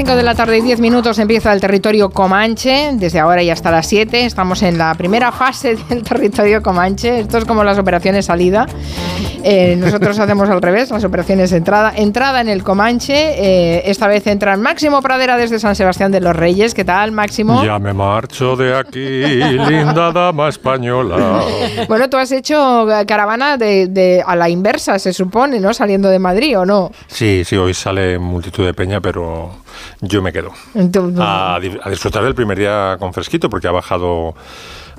Son las 5 de la tarde y 10 minutos, empieza el territorio Comanche, desde ahora y hasta las 7. Estamos en la primera fase del territorio Comanche, esto es como las operaciones salida. Eh, nosotros hacemos al revés, las operaciones entrada. Entrada en el Comanche, eh, esta vez entra Máximo Pradera desde San Sebastián de los Reyes. ¿Qué tal, Máximo? Ya me marcho de aquí, linda dama española. Bueno, tú has hecho caravana de, a la inversa, se supone, ¿no? Saliendo de Madrid, ¿o no? Sí, sí, hoy sale multitud de peña, pero yo me quedo. A, a, disfrutar del primer día con fresquito, porque ha bajado,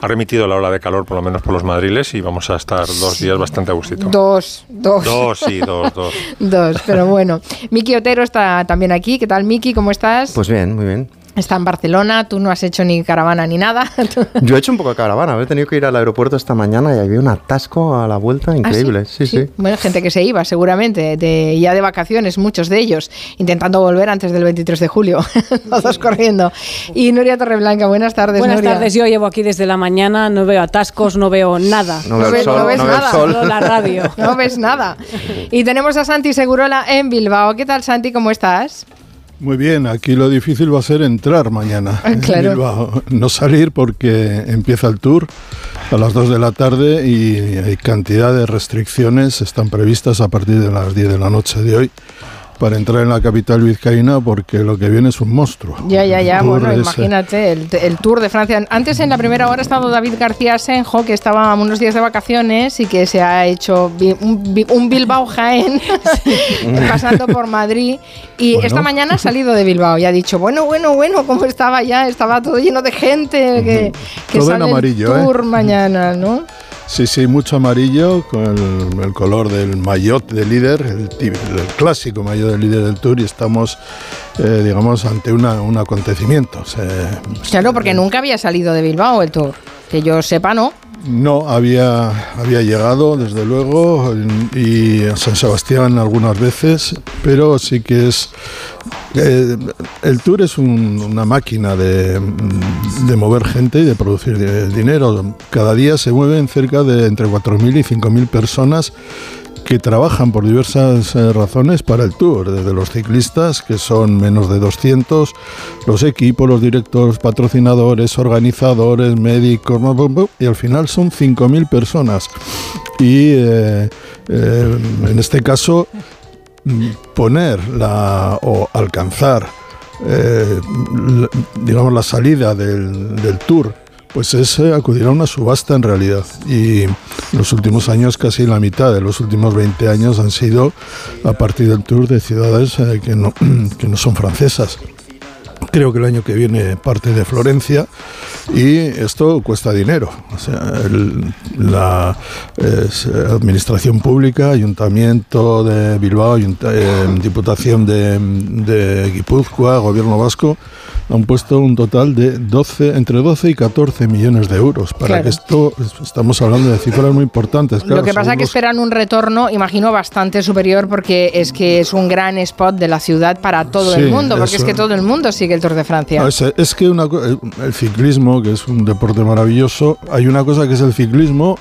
ha remitido la ola de calor, por lo menos por los madriles, y vamos a estar dos días bastante a gustito. Dos, dos. Dos, sí, dos, dos. dos, pero bueno. Miki Otero está también aquí. ¿Qué tal, Miki? ¿Cómo estás? Pues bien, muy bien. Está en Barcelona, tú no has hecho ni caravana ni nada. Yo he hecho un poco de caravana, he tenido que ir al aeropuerto esta mañana y había un atasco a la vuelta ¿Ah, increíble. sí? Sí, Bueno, gente que se iba seguramente, de, ya de vacaciones, muchos de ellos, intentando volver antes del 23 de julio, todos corriendo. Y Nuria Torreblanca, buenas tardes. Buenas tardes, yo llevo aquí desde la mañana, no veo atascos, no veo nada. No, ves, no ves nada, solo la radio. No ves nada. Y tenemos a Santi Segurola en Bilbao. ¿Qué tal, Santi? ¿Cómo estás? Muy bien, aquí lo difícil va a ser entrar mañana ah, claro. No salir porque empieza el tour a las 2 de la tarde y hay cantidad de restricciones están previstas a partir de las 10 de la noche de hoy para entrar en la capital vizcaína porque lo que viene es un monstruo. Ya, ya, ya, bueno, imagínate, el, Tour de Francia. Antes en la primera hora ha estado David García Senjo, que estaba unos días de vacaciones y que se ha hecho un, Bilbao Jaén, pasando por Madrid. Y esta mañana ha salido de Bilbao y ha dicho, bueno, bueno, bueno, ¿cómo estaba ya? Estaba todo lleno de gente que, que sale amarillo, el Tour ¿eh? mañana, ¿no? Sí, sí, mucho amarillo con el, color del maillot de líder, el, clásico maillot de líder del Tour y estamos, eh, digamos, ante una, un acontecimiento. claro, porque nunca había salido de Bilbao el Tour, que yo sepa, ¿no? No, había, había llegado, desde luego, y a San Sebastián algunas veces, pero sí que es... Eh, el tour es una máquina de, mover gente y de producir dinero. Cada día se mueven cerca de entre 4.000 y 5.000 personas que trabajan por diversas eh, razones para el tour, desde los ciclistas, que son menos de 200, los equipos, los directores, patrocinadores, organizadores, médicos, y al final son 5.000 personas. Y eh, eh, en este caso, poner la, o alcanzar digamos la salida del tour pues es eh, acudir a una subasta en realidad. Y los últimos años, casi la mitad de los últimos 20 años han sido a partir del tour de ciudades eh, que, no, que no son francesas. Creo que el año que viene parte de Florencia y esto cuesta dinero. O sea, la administración pública, ayuntamiento de Bilbao, eh, diputación de, de Guipúzcoa, gobierno vasco, han puesto un total de 12, entre 12 y 14 millones de euros. Para que esto, estamos hablando de cifras muy importantes. Lo que pasa es que esperan un retorno, imagino, bastante superior porque es que es un gran spot de la ciudad para todo el mundo, porque es que todo el mundo sigue el Tour de Francia. es, que una, el ciclismo, que es un deporte maravilloso, hay una cosa que es el ciclismo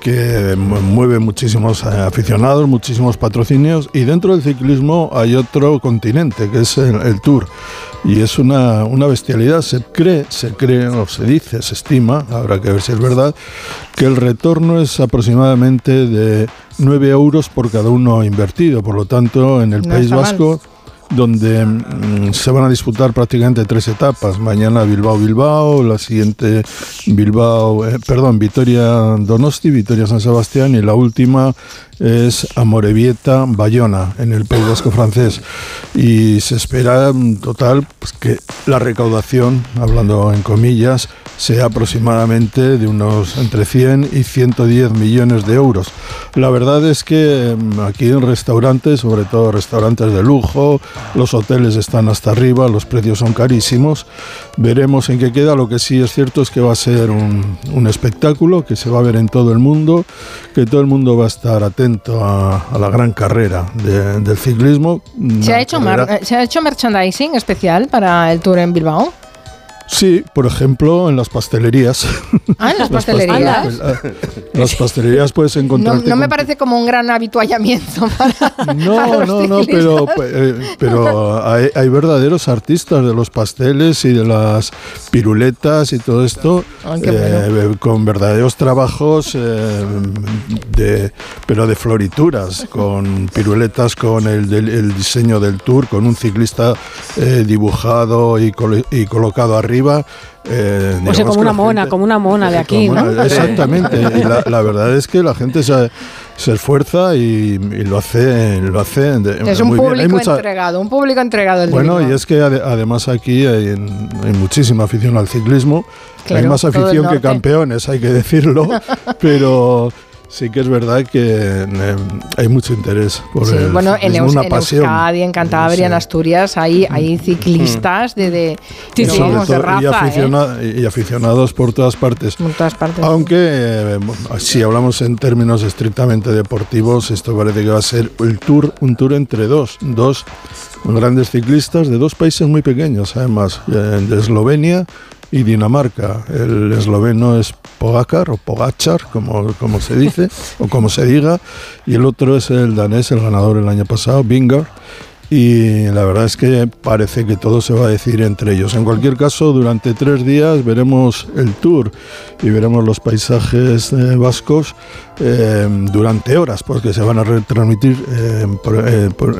que mueve muchísimos eh, aficionados, muchísimos patrocinios y dentro del ciclismo hay otro continente que es el Tour y es una, una, bestialidad. Se cree, se cree, o se dice, se estima, habrá que ver si es verdad, que el retorno es aproximadamente de 9 euros por cada uno invertido. Por lo tanto, en el País Vasco donde mm, se van a disputar prácticamente tres etapas. Mañana Bilbao-Bilbao, la siguiente Bilbao, eh, perdón, Vitoria-Donosti, Vitoria-San Sebastián y la última es Amorebieta-Bayona en el País Vasco francés. Y se espera en total pues, que la recaudación, hablando en comillas, sea aproximadamente de unos entre 100 y 110 millones de euros. La verdad es que mm, aquí en restaurantes, sobre todo restaurantes de lujo, los hoteles están hasta arriba, los precios son carísimos. Veremos en qué queda. Lo que sí es cierto es que va a ser un, espectáculo que se va a ver en todo el mundo, que todo el mundo va a estar atento a, la gran carrera del ciclismo. ¿Se ha, hecho ¿Se ha hecho merchandising especial para el Tour en Bilbao? Sí, por ejemplo, en las pastelerías. Ah, en las, pastelerías. las pastelerías puedes encontrar. No, me parece como un gran habituallamiento para. No, no, no, pero, eh, pero hay, verdaderos artistas de los pasteles y de las piruletas y todo esto, ah, eh, con verdaderos trabajos, eh, de, pero de florituras, con piruletas, con el, el, diseño del tour, con un ciclista dibujado y, y colocado arriba eh, o sea, como una mona, como una mona de aquí, ¿no? Exactamente. y la, verdad es que la gente se, se esfuerza y, lo hace, lo hace es un público entregado, un público entregado. El bueno, y es que además aquí hay, muchísima afición al ciclismo. hay más afición que campeones, hay que decirlo, pero Sí que es verdad que eh, hay mucho interés por sí, bueno, en, Eus, en Euskadi, en Cantabria, en Asturias, hay, hay ciclistas de, de, raza. ¿eh? Y, aficionados por todas partes. Por todas partes. Aunque, eh, si hablamos en términos estrictamente deportivos, esto parece que va a ser el tour, un tour entre dos, dos grandes ciclistas de dos países muy pequeños, además, de Eslovenia y Dinamarca. El esloveno es Pogacar o Pogachar, como, como se dice, o como se diga, y el otro es el danés, el ganador el año pasado, Bingar y la verdad es que parece que todo se va a decir entre ellos. En cualquier caso, durante tres días veremos el tour y veremos los paisajes eh, vascos eh, durante horas, porque se van a retransmitir eh,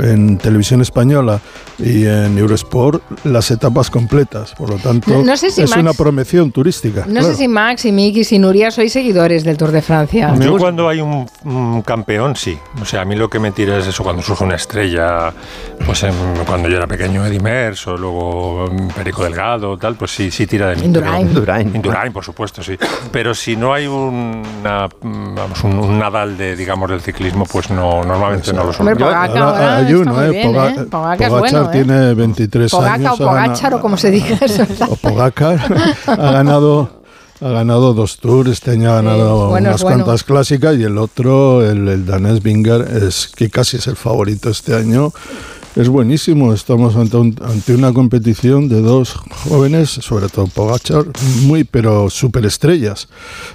en televisión española y en Eurosport las etapas completas. Por lo tanto, es una promoción turística. No sé si Max y Miki y Nuria sois seguidores del Tour de Francia. Yo cuando hay un, un campeón, sí. O sea, a mí lo que me tira es eso, cuando surge una estrella pues cuando yo era pequeño Eddie Merckx o luego Perico Delgado, tal, pues sí, sí tira de mí. Indurain. Indurain. por supuesto, sí. Pero si no hay una, vamos, un, Nadal de, digamos, del ciclismo, pues no, normalmente no lo son. hay uno, ¿eh? ¿eh? Pogachar ¿eh? tiene 23 años. o Pogachar o como se diga eso. o Pogacar ha ganado ha ganado dos tours, este año ha ganado unas cuantas clásicas y el otro, el, el danés Binger, es que casi es el favorito este año es buenísimo. Estamos ante, ante, una competición de dos jóvenes, sobre todo Pogachar, muy pero superestrellas.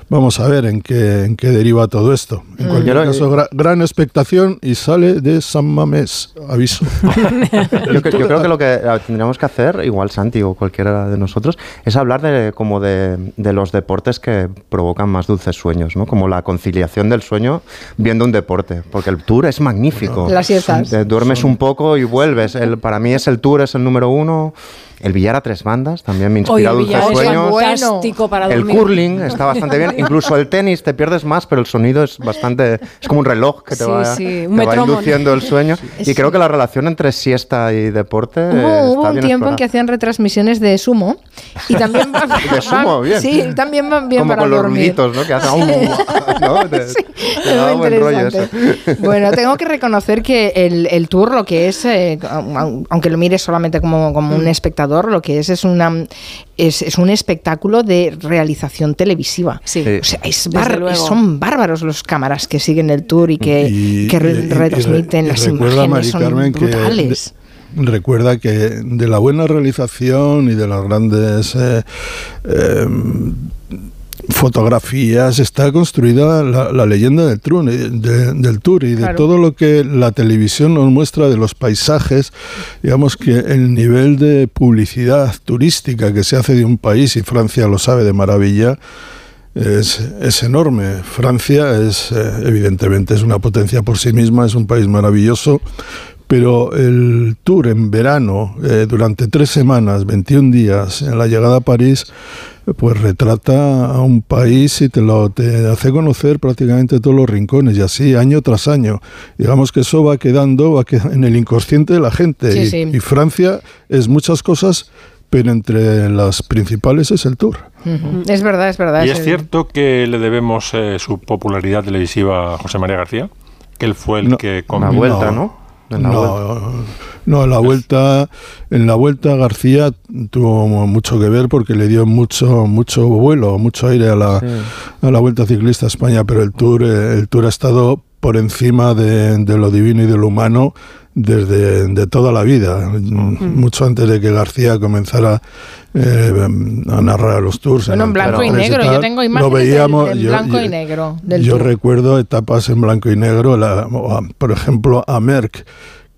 Vamos a ver en qué, en qué deriva todo esto. En cualquier caso, gran expectación y sale de San Mamés, aviso. yo, creo que lo que tendríamos que hacer, igual Santi o cualquiera de nosotros, es hablar de como de, de los deportes que provocan más dulces sueños, ¿no? Como la conciliación del sueño viendo un deporte, porque el tour es magnífico. Las siestas. duermes un poco y vuelves. El, para mí es el Tour, es el número uno. El billar a tres bandas también me inspira Dulces Sueños. el curling está bastante bien. Incluso el tenis te pierdes más, pero el sonido es bastante. Es como un reloj que te va, induciendo el sueño. Y creo que la relación entre siesta y deporte. Hubo, un tiempo en que hacían retransmisiones de sumo. Y también de sumo, bien. Sí, también van bien como para con dormir. los ruiditos, ¿no? Que hacen. ¿no? es muy interesante. Bueno, tengo que reconocer que el, el tour, lo que es, eh, aunque lo mires solamente como, como un mm. Espectador, lo que es es una es, un espectáculo de realización televisiva. Sí. O sea, es son bárbaros los cámaras que siguen el tour y que, que retransmiten las imágenes, son brutales. recuerda que de la buena realización y de las grandes eh, eh, fotografías, está construida la, leyenda del, tour, del tour y de todo lo que la televisión nos muestra de los paisajes. Digamos que el nivel de publicidad turística que se hace de un país, y Francia lo sabe de maravilla, es, es, enorme. Francia es, eh, evidentemente, es una potencia por sí misma, es un país maravilloso, pero el tour en verano, eh, durante tres semanas, 21 días, en la llegada a París, pues retrata a un país y te lo te hace conocer prácticamente todos los rincones y así año tras año. Digamos que eso va quedando, va en el inconsciente de la gente y, Francia es muchas cosas, pero entre las principales es el tour. Es verdad, es verdad. ¿Y es, cierto que le debemos eh, su popularidad televisiva a José María García? Que él fue el que... Con... Una vuelta, ¿no? no, no, en la vuelta, en la vuelta García tuvo mucho que ver porque le dio mucho, mucho vuelo, mucho aire a la, a la vuelta ciclista a España, pero el tour, el tour ha estado por encima de, lo divino y de lo humano desde de toda la vida, mm. mucho antes de que García comenzara eh, a narrar los tours. Bueno, en, blanco y negro, yo tengo imágenes lo veíamos, en blanco y negro. yo recuerdo etapas en blanco y negro, por ejemplo, a Merck,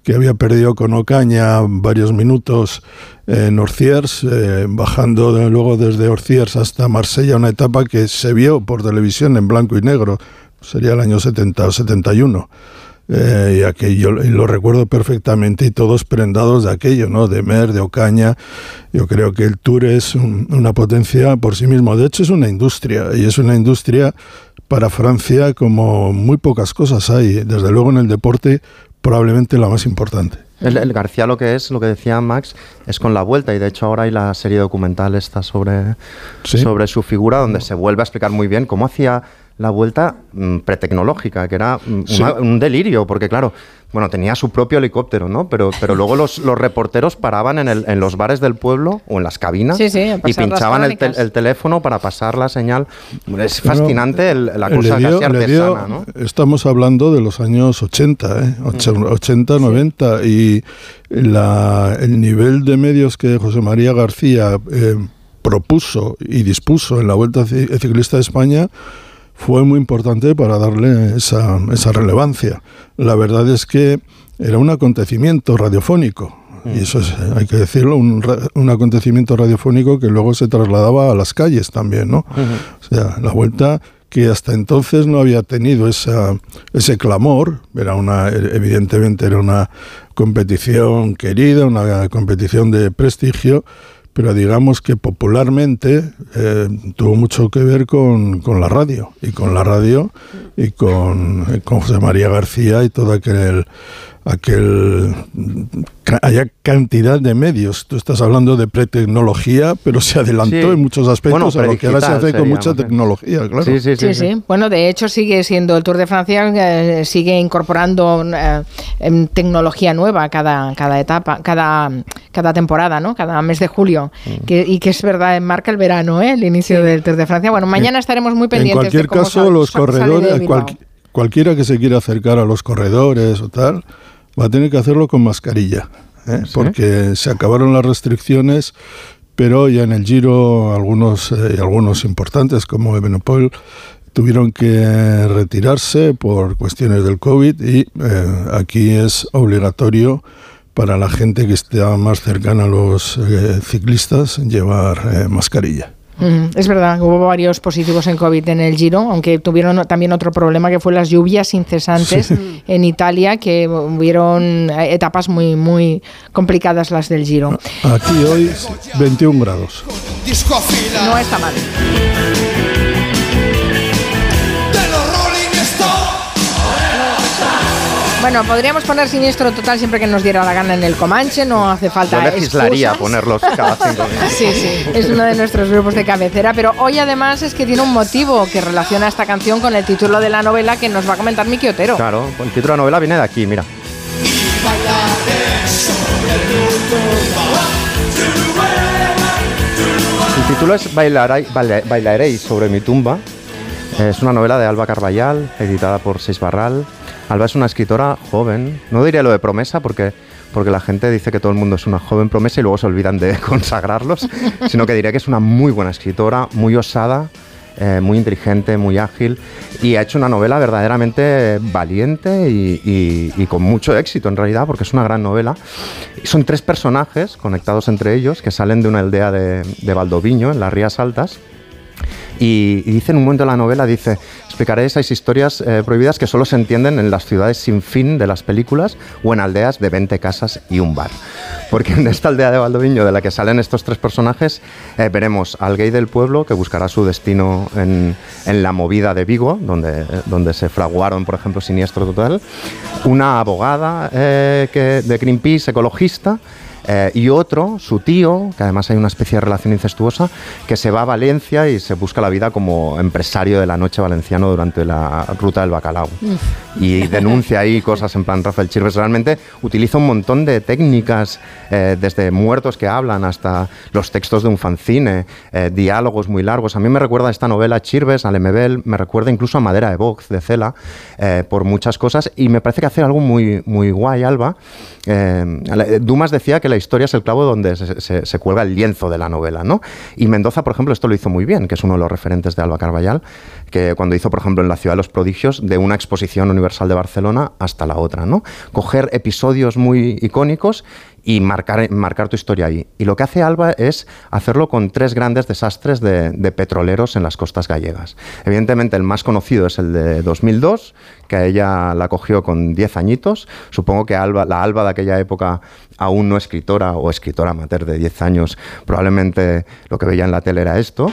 que había perdido con Ocaña varios minutos en Orciers, eh, bajando luego desde Orciers hasta Marsella, una etapa que se vio por televisión en blanco y negro, sería el año 70 o 71. Eh, y aquello lo recuerdo perfectamente y todos prendados de aquello, ¿no? De Mer, de Ocaña. Yo creo que el Tour es una potencia por sí mismo. De hecho, es una industria y es una industria para Francia como muy pocas cosas hay. Desde luego en el deporte, probablemente la más importante. El, García lo que es, lo que decía Max, es con la vuelta y de hecho ahora hay la serie documental esta sobre, sobre su figura donde se vuelve a explicar muy bien cómo hacía la vuelta mm, pretecnológica, que era mm, un delirio, porque claro, bueno, tenía su propio helicóptero, ¿no? Pero, pero luego los, los reporteros paraban en, el, en, los bares del pueblo o en las cabinas y pinchaban el, el, teléfono para pasar la señal. Es fascinante la cosa casi artesana, ¿no? Estamos hablando de los años 80, ¿eh? 80, 90, y la, el nivel de medios que José María García eh, propuso y dispuso en la Vuelta Ciclista de España fue muy importante para darle esa, esa relevancia. La verdad es que era un acontecimiento radiofónico, y mm. eso es, hay que decirlo, un, un, acontecimiento radiofónico que luego se trasladaba a las calles también, ¿no? O sea, la vuelta que hasta entonces no había tenido esa, ese clamor, era una, evidentemente era una competición querida, una competición de prestigio, pero digamos que popularmente eh, tuvo mucho que ver con, con, la radio, y con la radio, y con, con José María García y todo aquel aquel haya cantidad de medios. Tú estás hablando de pretecnología, pero se adelantó en muchos aspectos a lo que ahora se hace con mucha tecnología, claro. Sí sí, sí, Bueno, de hecho sigue siendo el Tour de Francia, eh, sigue incorporando eh, tecnología nueva cada, cada etapa, cada, cada temporada, ¿no? Cada mes de julio. Mm. Que, y que es verdad, marca el verano, ¿eh? el inicio del Tour de Francia. Bueno, mañana estaremos muy pendientes. En cualquier caso, los corredores, cualquiera que se quiera acercar a los corredores o tal, va a tener que hacerlo con mascarilla, ¿eh? porque se acabaron las restricciones, pero ya en el Giro algunos, eh, algunos importantes como Ebenopol tuvieron que retirarse por cuestiones del COVID y eh, aquí es obligatorio para la gente que esté más cercana a los ciclistas llevar mascarilla. Es verdad, hubo varios positivos en COVID en el Giro, aunque tuvieron también otro problema que fue las lluvias incesantes en Italia, que hubieron etapas muy, muy complicadas las del Giro. Aquí hoy 21 grados. No está mal. Bueno, podríamos poner siniestro total siempre que nos diera la gana en el Comanche, no hace falta. Yo legislaría ponerlos cada cinco minutos. Sí, sí, es uno de nuestros grupos de cabecera, pero hoy además es que tiene un motivo que relaciona esta canción con el título de la novela que nos va a comentar Miki Otero. Claro, el título de la novela viene de aquí, mira. El título es Bailaréis sobre mi tumba. Es una novela de Alba Carballal, editada por Seis Barral. Alba es una escritora joven, no diría lo de promesa porque, porque la gente dice que todo el mundo es una joven promesa y luego se olvidan de consagrarlos, sino que diría que es una muy buena escritora, muy osada, eh, muy inteligente, muy ágil y ha hecho una novela verdaderamente valiente y, con mucho éxito en realidad porque es una gran novela. Son tres personajes conectados entre ellos que salen de una aldea de, de Valdoviño en las Rías Altas y, dice en un momento de la novela, dice, explicaré esas historias eh, prohibidas que solo se entienden en las ciudades sin fin de las películas o en aldeas de 20 casas y un bar. Porque en esta aldea de Valdoviño de la que salen estos tres personajes, eh, veremos al gay del pueblo que buscará su destino en, en la movida de Vigo, donde, se fraguaron, por ejemplo, Siniestro Total, una abogada eh, que, de Greenpeace, ecologista, Eh, y otro, su tío, que además hay una especie de relación incestuosa, que se va a Valencia y se busca la vida como empresario de la noche valenciano durante la ruta del bacalao. Y denuncia ahí cosas en plan Rafael Chirves. Realmente utiliza un montón de técnicas, eh, desde muertos que hablan hasta los textos de un fanzine, eh, diálogos muy largos. A mí me recuerda esta novela Chirves, a Lemebel, me recuerda incluso a Madera de Vox, de Cela, por muchas cosas. Y me parece que hace algo muy, muy guay, Alba. Dumas decía que la historia es el clavo donde se, cuelga el lienzo de la novela, ¿no? Y Mendoza, por ejemplo, esto lo hizo muy bien, que es uno de los referentes de Alba Carballal, que cuando hizo, por ejemplo, en La Ciudad de los Prodigios, de una exposición universal de Barcelona hasta la otra, ¿no? Coger episodios muy icónicos y marcar, marcar tu historia ahí. Y lo que hace Alba es hacerlo con tres grandes desastres de, petroleros en las costas gallegas. Evidentemente el más conocido es el de 2002, que ella la cogió con 10 añitos. Supongo que Alba, la Alba de aquella época, aún no escritora o escritora amateur de 10 años, probablemente lo que veía en la tele era esto.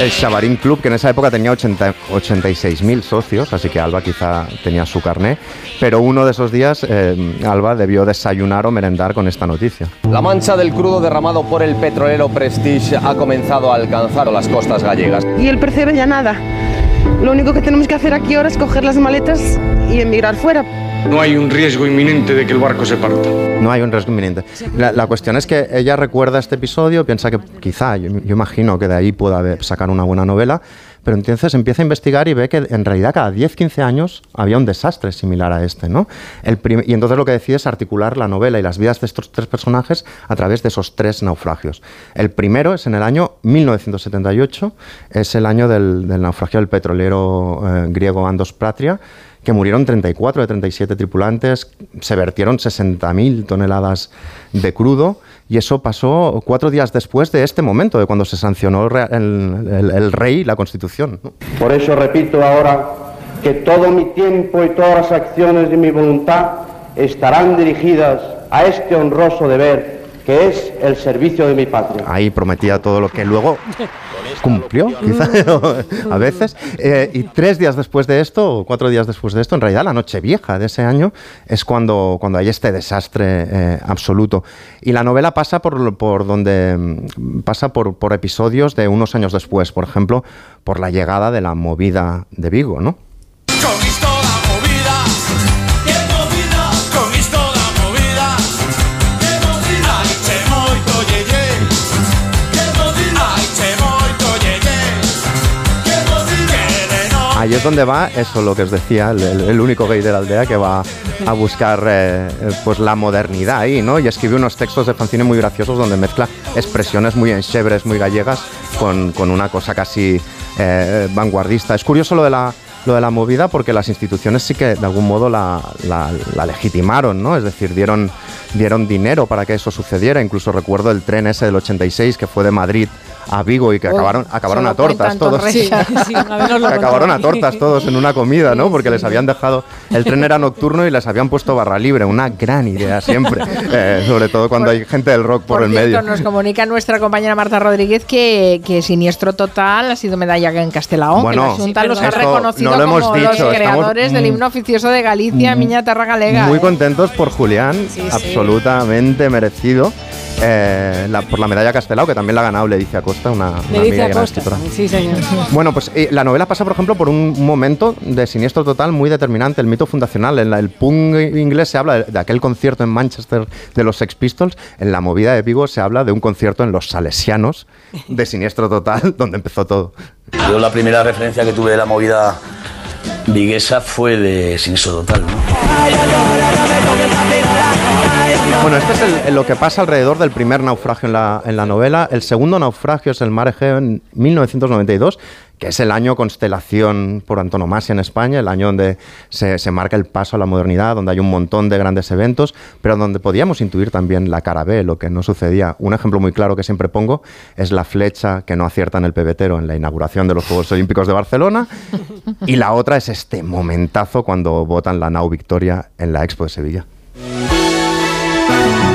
El Chavarín Club, que en esa época tenía 86.000 socios, así que Alba quizá tenía su carné, pero uno de esos días eh, Alba debió desayunar o merendar con esta noticia. La mancha del crudo derramado por el petrolero Prestige ha comenzado a alcanzar las costas gallegas. Y el precio ya nada. Lo único que tenemos que hacer aquí ahora es coger las maletas y emigrar fuera. No hay un riesgo inminente de que el barco se parta. No hay un riesgo inminente. La, cuestión es que ella recuerda este episodio, piensa que quizá, yo, imagino que de ahí pueda sacar una buena novela, pero entonces empieza a investigar y ve que en realidad cada 10-15 años había un desastre similar a este, ¿no? Y entonces lo que decide es articular la novela y las vidas de estos tres personajes a través de esos tres naufragios. El primero es en el año 1978, es el año del, naufragio del petrolero eh, griego Andos Pratria, que murieron 34 de 37 tripulantes, se vertieron 60.000 toneladas de crudo y eso pasó cuatro días después de este momento, de cuando se sancionó el, el, rey la constitución. Por eso repito ahora que todo mi tiempo y todas las acciones de mi voluntad estarán dirigidas a este honroso deber que es el servicio de mi patria. Ahí prometía todo lo que luego cumplió, quizá, a veces. Eh, y tres días después de esto, o cuatro días después de esto, en realidad la noche vieja de ese año, es cuando, cuando hay este desastre eh, absoluto. Y la novela pasa por, por donde mm, pasa por, por episodios de unos años después, por ejemplo, por la llegada de la movida de Vigo, ¿no? Ahí es donde va, eso lo que os decía, el, único gay de la aldea que va a buscar eh, pues la modernidad ahí, ¿no? Y escribe unos textos de fanzine muy graciosos donde mezcla expresiones muy enchebres, muy gallegas, con, una cosa casi eh, vanguardista. Es curioso lo de la lo de la movida porque las instituciones sí que de algún modo la, la, legitimaron, ¿no? Es decir, dieron, dieron dinero para que eso sucediera. Incluso recuerdo el tren ese del 86 que fue de Madrid a Vigo y que acabaron, acabaron a tortas todos. Sí, acabaron a tortas todos en una comida, ¿no? Porque les habían dejado, el tren era nocturno y les habían puesto barra libre, una gran idea siempre, eh, sobre todo cuando hay gente del rock por, el medio. Nos comunica nuestra compañera Marta Rodríguez que, que Siniestro Total ha sido medalla en Castelao, bueno, que la los ha reconocido como los creadores del himno oficioso de Galicia, Miña Terra Galega. Muy ¿eh? contentos por Julián, absolutamente merecido. Eh, por la medalla Castelao, que también la ha ganado Leticia Costa, una, una escritora. Sí, señor. Bueno, pues eh, la novela pasa, por ejemplo, por un momento de siniestro total muy determinante, el mito fundacional. En el punk inglés se habla de, aquel concierto en Manchester de los Sex Pistols, en la movida de Vigo se habla de un concierto en los Salesianos de siniestro total, donde empezó todo. Yo la primera referencia que tuve de la movida Yeah. Viguesa fue de Siniestro Total. Bueno, esto es lo que pasa alrededor del primer naufragio en la, en la novela. El segundo naufragio es el Mar Egeo en 1992 que es el año constelación por antonomasia en España, el año donde se, marca el paso a la modernidad, donde hay un montón de grandes eventos, pero donde podíamos intuir también la cara B, lo que no sucedía. Un ejemplo muy claro que siempre pongo es la flecha que no acierta en el pebetero en la inauguración de los Juegos Olímpicos de Barcelona, y la otra es este momentazo cuando votan la Nau Victoria en la Expo de Sevilla.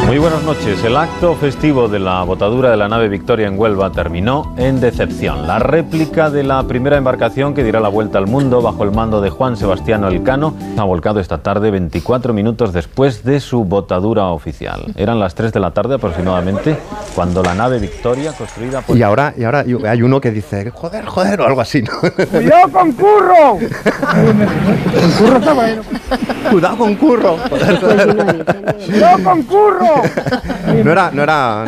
Muy buenas noches. El acto festivo de la botadura de la nave Victoria en Huelva terminó en decepción. La réplica de la primera embarcación que dirá la vuelta al mundo bajo el mando de Juan Sebastián Elcano ha volcado esta tarde 24 minutos después de su botadura oficial. Eran las 3 de la tarde aproximadamente cuando la nave Victoria construida por... Y ahora, y ahora hay uno que dice, joder, joder, o algo así, ¿no? ¡Cuidado con curro! Cuidado con curro. ¡Cuidado con curro! no, era, no, era,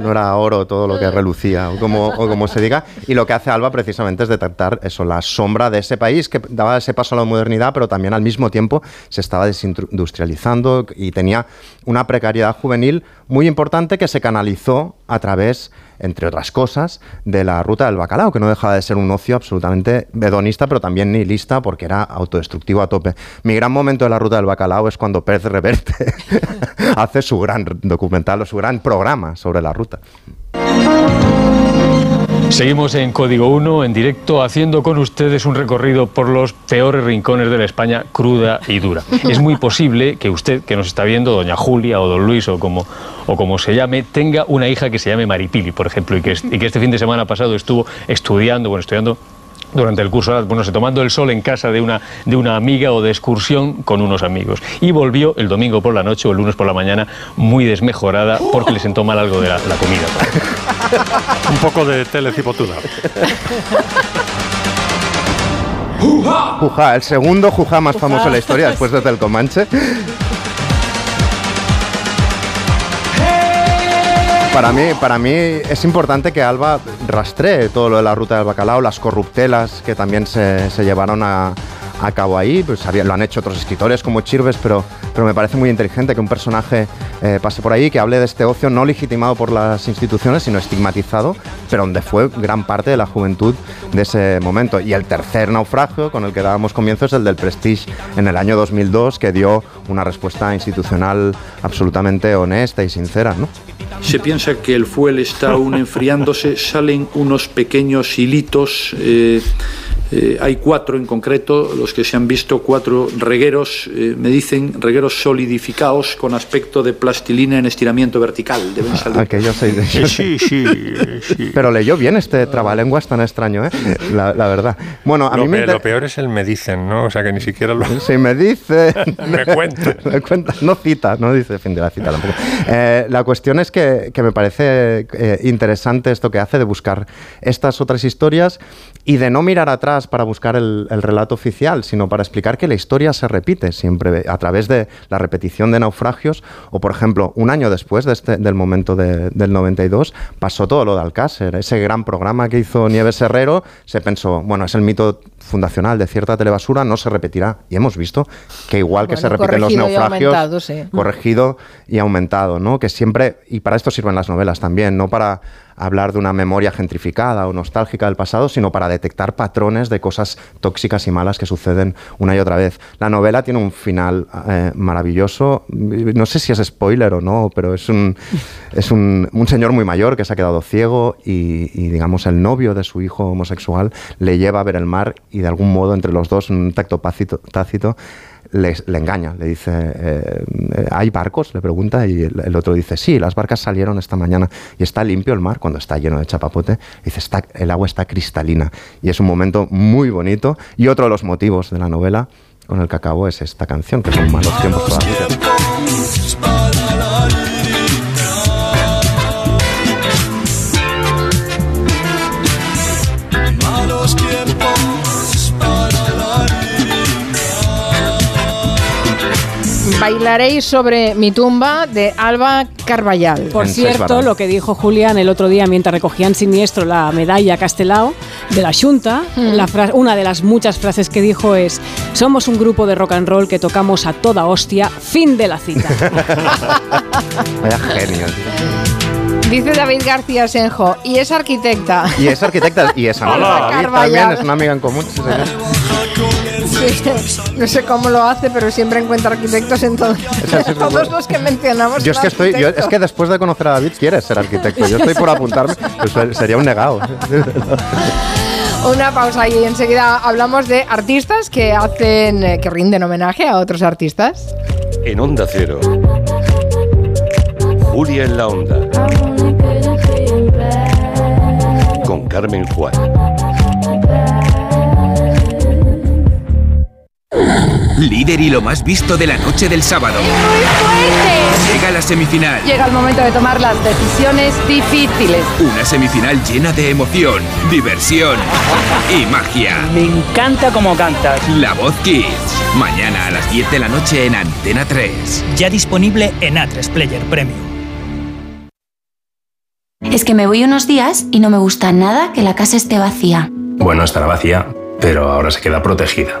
no, era, oro todo lo que relucía, o como, como se diga. Y lo que hace Alba precisamente es detectar eso, la sombra de ese país que daba ese paso a la modernidad, pero también al mismo tiempo se estaba desindustrializando y tenía una precariedad juvenil muy importante que se canalizó a través entre otras cosas, de la ruta del bacalao, que no dejaba de ser un ocio absolutamente hedonista, pero también nihilista, porque era autodestructivo a tope. Mi gran momento de la ruta del bacalao es cuando Pérez Reverte hace su gran documental o su gran programa sobre la ruta. Seguimos en Código 1, en directo, haciendo con ustedes un recorrido por los peores rincones de la España cruda y dura. Es muy posible que usted, que nos está viendo, doña Julia o don Luis o como, o como se llame, tenga una hija que se llame Maripili, por ejemplo, y que, y que este fin de semana pasado estuvo estudiando, bueno, estudiando durante el curso, bueno, se tomando el sol en casa de una, de una amiga o de excursión con unos amigos. Y volvió el domingo por la noche o el lunes por la mañana muy desmejorada porque le sentó mal algo de la, comida. Un poco de telecipotuda. Juja, el segundo Juja más famoso de la historia después de Telcomanche. Para mí, para mí es importante que Alba rastree todo lo de la ruta del bacalao, las corruptelas que también se, se llevaron a, a cabo ahí. Pues lo han hecho otros escritores como Chirves, pero, pero me parece muy inteligente que un personaje eh, pase por ahí, que hable de este ocio no legitimado por las instituciones, sino estigmatizado, pero donde fue gran parte de la juventud de ese momento. Y el tercer naufragio con el que dábamos comienzo es el del Prestige en el año 2002, que dio una respuesta institucional absolutamente honesta y sincera. ¿no? Se piensa que el fuel está aún enfriándose, salen unos pequeños hilitos. Eh, eh, hay cuatro en concreto, los que se han visto, cuatro regueros, eh, me dicen, regueros solidificados con aspecto de plastilina en estiramiento vertical. Deben salir. sí, sí, sí. Pero leyó bien este trabalenguas tan extraño, ¿eh? La, verdad. Bueno, a lo, mí me lo peor es el me dicen, ¿no? O sea, que ni siquiera lo... Sí, me dice... me cuenta. me cuenta, no cita, no dice fin de la cita tampoco. Eh, la cuestión es que, que me parece interesante esto que hace de buscar estas otras historias y de no mirar atrás para buscar el, relato oficial, sino para explicar que la historia se repite siempre a través de la repetición de naufragios o, por ejemplo, un año después de este, del momento del 92 pasó todo lo de Alcácer, ese gran programa que hizo Nieves Herrero, se pensó, bueno, es el mito fundacional de cierta telebasura, no se repetirá. Y hemos visto que igual que se repiten los naufragios, corregido y aumentado, ¿no? Que siempre, y para esto sirven las novelas también, no para hablar de una memoria gentrificada o nostálgica del pasado, sino para detectar patrones de cosas tóxicas y malas que suceden una y otra vez. La novela tiene un final eh, maravilloso, no sé si es spoiler o no, pero es un, es un, señor muy mayor que se ha quedado ciego y, y, digamos, el novio de su hijo homosexual le lleva a ver el mar y de algún modo entre los dos, un tacto tácito, le, engaña, le dice, eh, ¿hay barcos? Le pregunta y el, otro dice, sí, las barcas salieron esta mañana y está limpio el mar cuando está lleno de chapapote. Dice, está, el agua está cristalina y es un momento muy bonito y otro de los motivos de la novela con el que acabo es esta canción, que son malos tiempos Bailaréis sobre mi tumba de Alba Carballal. Por cierto, lo que dijo Julián el otro día mientras recogían siniestro la medalla Castelao de la Junta, mm. una de las muchas frases que dijo es: Somos un grupo de rock and roll que tocamos a toda hostia, fin de la cita. Vaya genio, Dice David García Senjo, y es arquitecta. Y es arquitecta, y es amiga. también es una amiga en común. No sé cómo lo hace, pero siempre encuentra arquitectos en, todos los que mencionamos. Yo es que estoy, es que después de conocer a David quieres ser arquitecto. Yo estoy por apuntarme, pues sería un negado. Una pausa y enseguida hablamos de artistas que hacen, eh, que rinden homenaje a otros artistas. En Onda Cero. Julia en la Onda. Con Carmen Juan. Líder y lo más visto de la noche del sábado. Llega la semifinal. Llega el momento de tomar las decisiones difíciles. Una semifinal llena de emoción, diversión y magia. Me encanta cómo cantas. La Voz Kids. Mañana a las 10 de la noche en Antena 3. Ya disponible en A3 Player Premium. Es que me voy unos días y no me gusta nada que la casa esté vacía. Bueno, estará vacía, pero ahora se queda protegida.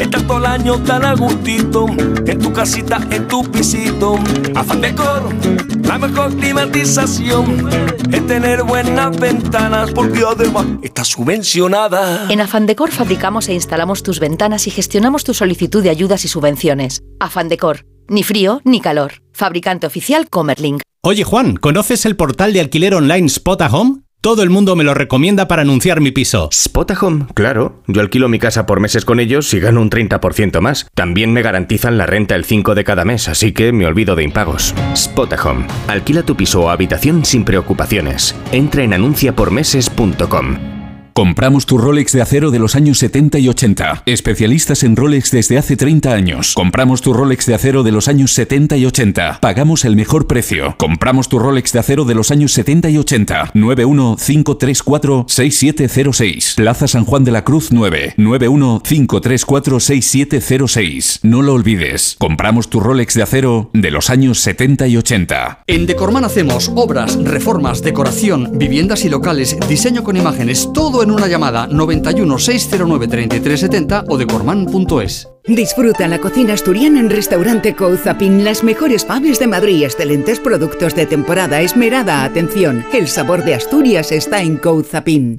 Estás todo el año tan a gustito, en tu casita, en tu pisito. Afán de coro, la mejor climatización es tener buenas ventanas, porque además está subvencionada. En Afán Decor fabricamos e instalamos tus ventanas y gestionamos tu solicitud de ayudas y subvenciones. Afán Decor, ni frío ni calor. Fabricante oficial Comerlink. Oye Juan, ¿conoces el portal de alquiler online Spot Home? Todo el mundo me lo recomienda para anunciar mi piso. Spotahome, claro. Yo alquilo mi casa por meses con ellos y gano un 30% más. También me garantizan la renta el 5 de cada mes, así que me olvido de impagos. Spotahome. Alquila tu piso o habitación sin preocupaciones. Entra en anunciapormeses.com. Compramos tu Rolex de acero de los años 70 y 80. Especialistas en Rolex desde hace 30 años. Compramos tu Rolex de acero de los años 70 y 80. Pagamos el mejor precio. Compramos tu Rolex de acero de los años 70 y 80. 915346706. Plaza San Juan de la Cruz 9. 915346706. No lo olvides. Compramos tu Rolex de acero de los años 70 y 80. En Decorman hacemos obras, reformas, decoración, viviendas y locales, diseño con imágenes, todo en una llamada 91 609 3370 o decorman.es. Disfruta la cocina asturiana en Restaurante Couzapin, las mejores faves de Madrid, excelentes productos de temporada, esmerada atención. El sabor de Asturias está en Couzapin.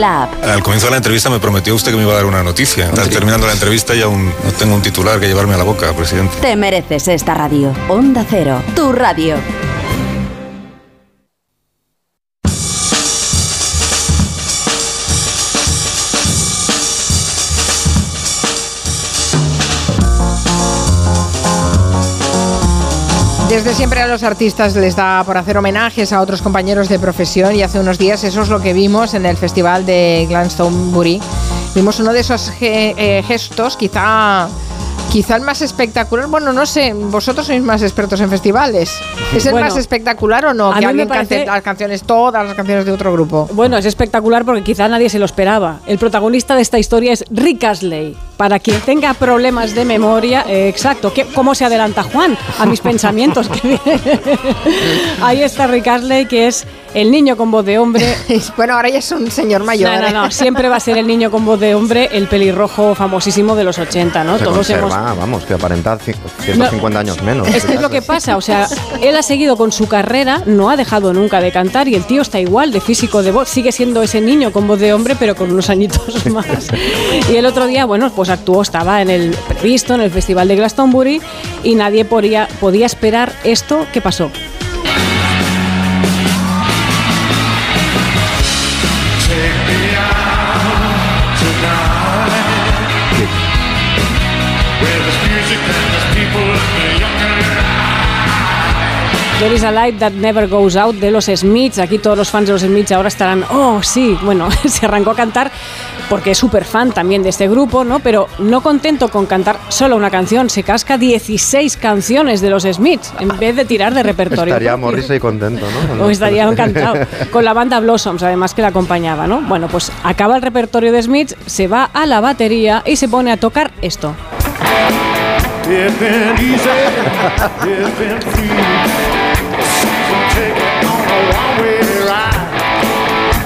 la Al comienzo de la entrevista me prometió usted que me iba a dar una noticia. Está terminando la entrevista y aún no tengo un titular que llevarme a la boca, presidente. Te mereces esta radio. Onda Cero, tu radio. Desde siempre a los artistas les da por hacer homenajes a otros compañeros de profesión y hace unos días eso es lo que vimos en el festival de Glastonbury. Vimos uno de esos eh, gestos, quizá Quizá el más espectacular, bueno, no sé, vosotros sois más expertos en festivales. ¿Es el más espectacular o no? Que alguien cante las canciones, todas las canciones de otro grupo. Bueno, es espectacular porque quizá nadie se lo esperaba. El protagonista de esta historia es Rick Astley. Para quien tenga problemas de memoria, eh, exacto, ¿cómo se adelanta Juan a mis pensamientos? Ahí está Rick Astley, que es el niño con voz de hombre. bueno, ahora ya es un señor mayor. No, no, no, siempre va a ser el niño con voz de hombre, el pelirrojo famosísimo de los 80, ¿no? Todos hemos. Vamos, que aparenta 150 años menos. Es que es lo que pasa, o sea, él ha seguido con su carrera, no ha dejado nunca de cantar y el tío está igual, de físico, de voz, sigue siendo ese niño con voz de hombre, pero con unos añitos más. y el otro día, bueno, pues actuó, estaba en el previsto, en el Festival de Glastonbury y nadie podía, podía esperar esto que pasó. There is a light that never goes out de los Smiths. Aquí todos los fans de los Smiths ahora estarán, oh, sí, bueno, se arrancó a cantar porque es súper fan también de este grupo, ¿no? Pero no contento con cantar solo una canción, se casca 16 canciones de los Smiths en vez de tirar de repertorio. Estaría Morrissey contento, ¿no? O estaría encantado. Con la banda Blossoms, además que la acompañaba, ¿no? Bueno, pues acaba el repertorio de Smiths, se va a la batería y se pone a tocar esto.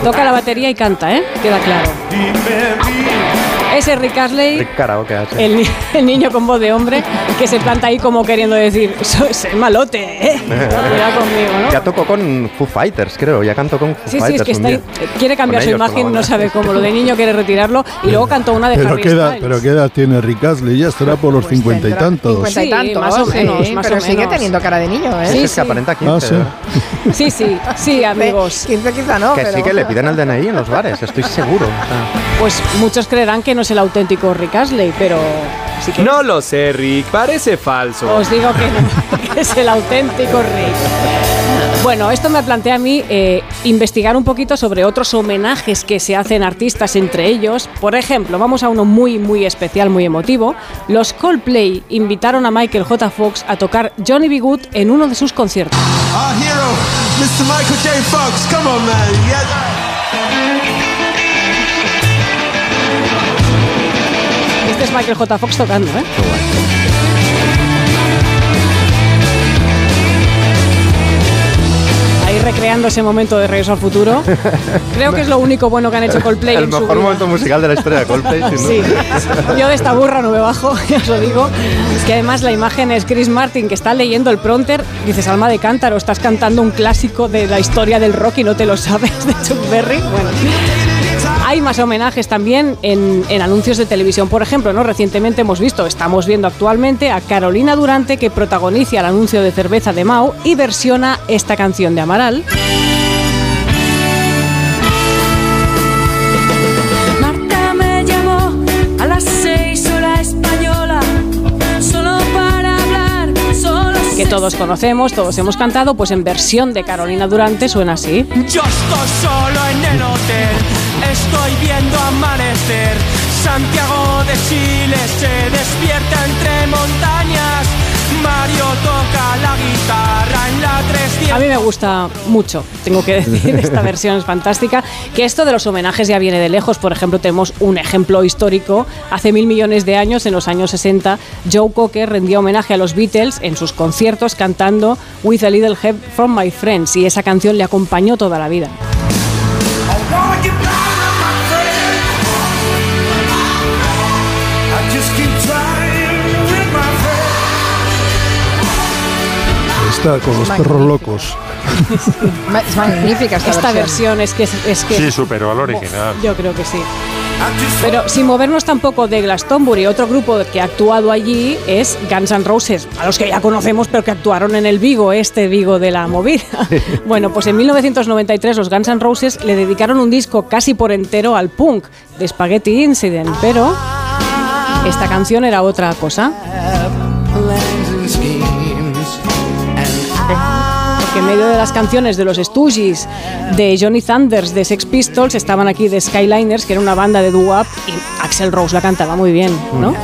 Toca la batería y canta, ¿eh? Queda claro. Ese Rick Astley, el, el, niño con voz de hombre, que se planta ahí como queriendo decir, soy el malote, ¿eh? Cuidado conmigo, ¿no? Ya tocó con Foo Fighters, creo, ya cantó con Foo sí, Fighters. Sí, es que está, quiere cambiar su imagen, no sabe cómo. Lo de niño quiere retirarlo y luego cantó una de pero Harry qué edad, Pero qué edad tiene Rick Astley, ya estará por los pues cincuenta y tantos. Cincuenta y tantos, más o menos. más pero sigue teniendo cara de niño, ¿eh? Sí, es que aparenta 15. Ah, sí. sí, sí, amigos. 15 quizá no, Que sí que le piden el DNI en los bares, estoy seguro. Pues muchos creerán que no es el auténtico Rick Astley, pero no lo sé, Rick, parece falso. Os digo que, que es el auténtico Rick. Bueno, esto me plantea a mí eh, investigar un poquito sobre otros homenajes que se hacen artistas entre ellos. Por ejemplo, vamos a uno muy, muy especial, muy emotivo. Los Coldplay invitaron a Michael J. Fox a tocar Johnny B. Good en uno de sus conciertos. Our hero, Mr. Michael J. Fox, come on, man. Es Michael J. Fox tocando, ¿eh? Ahí recreando ese momento de Regreso al Futuro. Creo que es lo único bueno que han hecho Coldplay. El mejor momento musical de la historia de Coldplay, Sí, yo de esta burra no me bajo, ya os lo digo. Es que además la imagen es Chris Martin que está leyendo el prompter. Dices, alma de cántaro, estás cantando un clásico de la historia del rock y no te lo sabes de Chuck Berry. Bueno. Hay más homenajes también en, anuncios de televisión, por ejemplo, ¿no? Recientemente hemos visto, estamos viendo actualmente a Carolina Durante que protagoniza el anuncio de cerveza de Mau y versiona esta canción de Amaral. Que todos conocemos, todos hemos cantado, pues en versión de Carolina Durante suena así. Yo estoy solo en el hotel Estoy viendo amanecer. Santiago de Chile se despierta entre montañas. Mario toca la guitarra en la 300. A mí me gusta mucho, tengo que decir, esta versión es fantástica. Que esto de los homenajes ya viene de lejos. Por ejemplo, tenemos un ejemplo histórico. Hace mil millones de años, en los años 60, Joe Cocker rendía homenaje a los Beatles en sus conciertos cantando With a Little Help from My Friends y esa canción le acompañó toda la vida. Con los perros locos. Es magnífica esta, esta versión. es que es que sí superó al original. Yo creo que sí. Pero sin movernos tampoco de Glastonbury, otro grupo que ha actuado allí es Guns N' Roses, a los que ya conocemos, pero que actuaron en el Vigo, este Vigo de la movida. bueno, pues en 1993 los Guns N' Roses le dedicaron un disco casi por entero al punk de Spaghetti Incident, pero esta canción era otra cosa. Porque en medio de las canciones de los Stooges, de Johnny Thunders, de Sex Pistols, estaban aquí de Skyliners, que era una banda de doo-wop, y Axel Rose la cantaba muy bien, ¿no?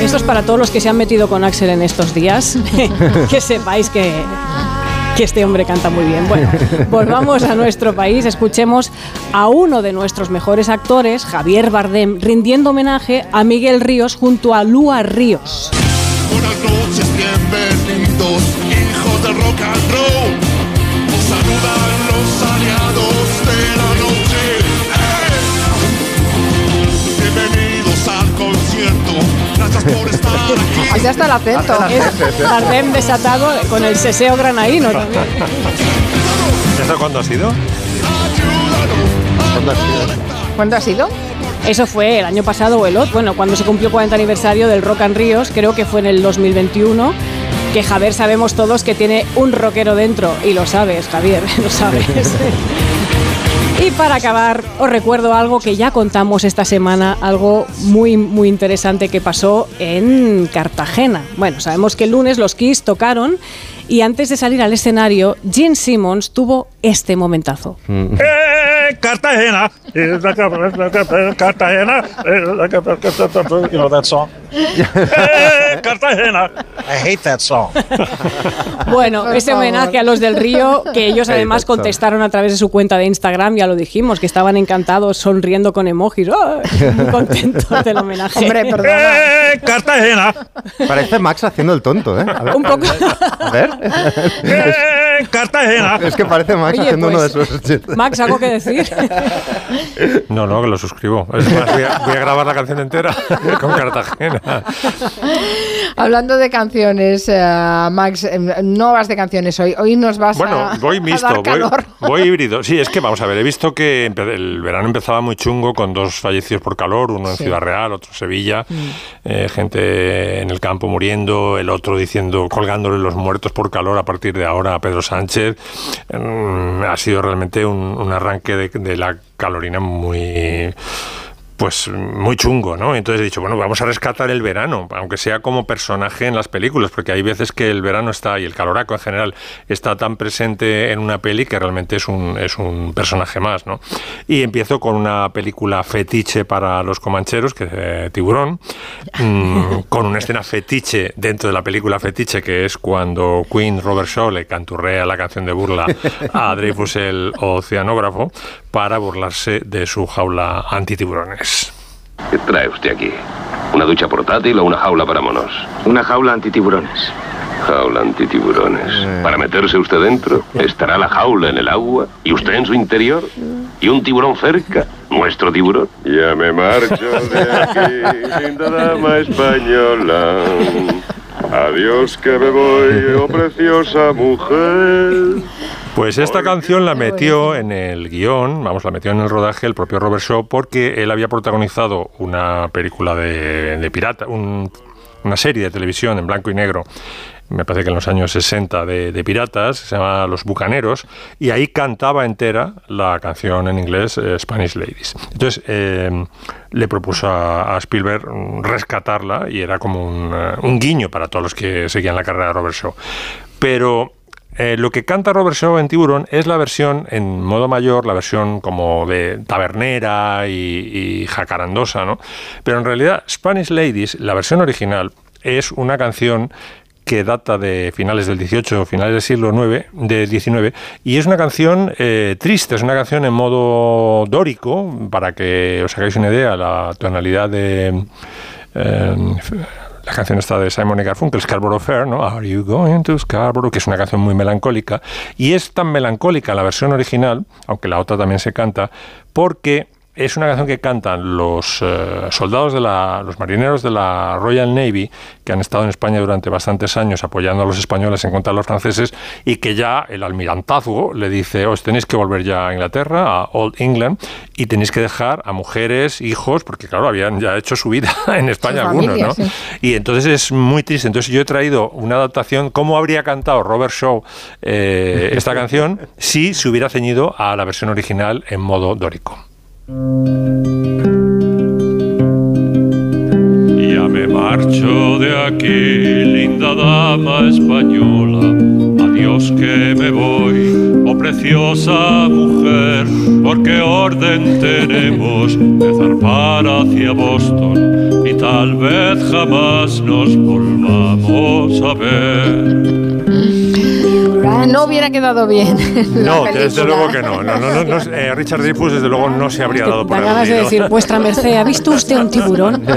Esto es para todos los que se han metido con Axel en estos días, que sepáis que que este hombre canta muy bien. Bueno, volvamos a nuestro país, escuchemos a uno de nuestros mejores actores, Javier Bardem, rindiendo homenaje a Miguel Ríos junto a Lua Ríos. Buenas noches, bienvenidos, hijos del rock and roll. Os saludan los aliados de la noche. Gracias por estar aquí. Ya está el acento. Es Bardem desatado con el seseo granaíno también. ¿Esto cuándo ha sido? ¿Cuándo ha sido? Eso fue el año pasado o el otro, bueno, cuando se cumplió 40 aniversario del Rock and Ríos, creo que fue en el 2021, que Javier sabemos todos que tiene un rockero dentro, y lo sabes, Javier, lo sabes. Y para acabar, os recuerdo algo que ya contamos esta semana, algo muy, muy interesante que pasó en Cartagena. Bueno, sabemos que el lunes los Kiss tocaron y antes de salir al escenario, Gene Simmons tuvo este momentazo. ¡Eh, Cartagena! Cartagena! You know that song? ¡Eh, Cartagena! I hate that song. Bueno, ese homenaje a los del Río, que ellos además contestaron a través de su cuenta de Instagram, ya lo dijimos, que estaban encantados, sonriendo con emojis, ¡Oh! muy contentos del homenaje. Hombre, perdona. ¡Eh, Cartagena! Parece Max haciendo el tonto, ¿eh? A ver. Un poco. A ver. ¡Eh, Cartagena! Es que parece Max Oye, haciendo uno de pues, esos chistes. Max, ¿algo que decir? No, no, que lo suscribo. Es más, voy a, voy a grabar la canción entera con Cartagena. Hablando de canciones, eh, Max, eh, no vas de canciones hoy. Hoy nos vas Bueno, a, voy a mixto, voy, voy híbrido. Sí, es que vamos a ver, he visto que el verano empezaba muy chungo con dos fallecidos por calor, uno en Sí. Ciudad Real, otro en Sevilla, Mm. eh, gente en el campo muriendo, el otro diciendo, colgándole los muertos por calor a partir de ahora a Pedro Sánchez. Mm, ha sido realmente un, un arranque de, de la calorina muy pues muy chungo, ¿no? Entonces he dicho, bueno, vamos a rescatar el verano, aunque sea como personaje en las películas, porque hay veces que el verano está, y el caloraco en general, está tan presente en una peli que realmente es un, es un personaje más, ¿no? Y empiezo con una película fetiche para los comancheros, que es eh, Tiburón, mm, con una escena fetiche dentro de la película fetiche, que es cuando Queen Robert Shaw le canturrea la canción de burla a Dreyfus el oceanógrafo para burlarse de su jaula antitiburones. ¿Qué trae usted aquí? ¿Una ducha portátil o una jaula para monos? Una jaula antitiburones. Jaula antitiburones. Para meterse usted dentro, estará la jaula en el agua y usted en su interior y un tiburón cerca. Nuestro tiburón. Ya me marcho de aquí, linda dama española. Adiós que me voy, oh preciosa mujer. Pues esta canción la metió en el guion, vamos, la metió en el rodaje el propio Robert Shaw porque él había protagonizado una película de, de pirata, un- una serie de televisión en blanco y negro, me parece que en los años 60 de, de piratas, se llama Los Bucaneros, y ahí cantaba entera la canción en inglés eh, Spanish Ladies. Entonces eh, le propuso a, a Spielberg rescatarla y era como un, eh, un guiño para todos los que seguían la carrera de Robert Shaw. Pero eh, lo que canta Robert Shaw en Tiburón es la versión en modo mayor, la versión como de tabernera y, y jacarandosa, ¿no? Pero en realidad Spanish Ladies, la versión original, es una canción que data de finales del 18, finales del siglo IX, de 19, y es una canción eh, triste, es una canción en modo dórico, para que os hagáis una idea, la tonalidad de... eh, la canción está de Simon y Garfunkel, Scarborough Fair, ¿no? Are you going to Scarborough? Que es una canción muy melancólica. Y es tan melancólica la versión original, aunque la otra también se canta, porque es una canción que cantan los eh, soldados de la, los marineros de la Royal Navy que han estado en España durante bastantes años apoyando a los españoles en contra de los franceses y que ya el almirantazgo le dice os tenéis que volver ya a Inglaterra, a Old England y tenéis que dejar a mujeres, hijos, porque claro, habían ya hecho su vida en España algunos, ¿no? sí. Y entonces es muy triste. Entonces yo he traído una adaptación, cómo habría cantado Robert Shaw eh, esta canción si se hubiera ceñido a la versión original en modo dórico. Ya me marcho de aquí, linda dama española. Adiós que me voy, oh preciosa mujer, porque orden tenemos de zarpar hacia Boston y tal vez jamás nos volvamos a ver. No hubiera quedado bien. No, desde luego que no. no, no, no eh, Richard Dreyfuss, desde luego, no se habría dado por ganas de decir, vuestra merced, ¿ha visto usted un tiburón?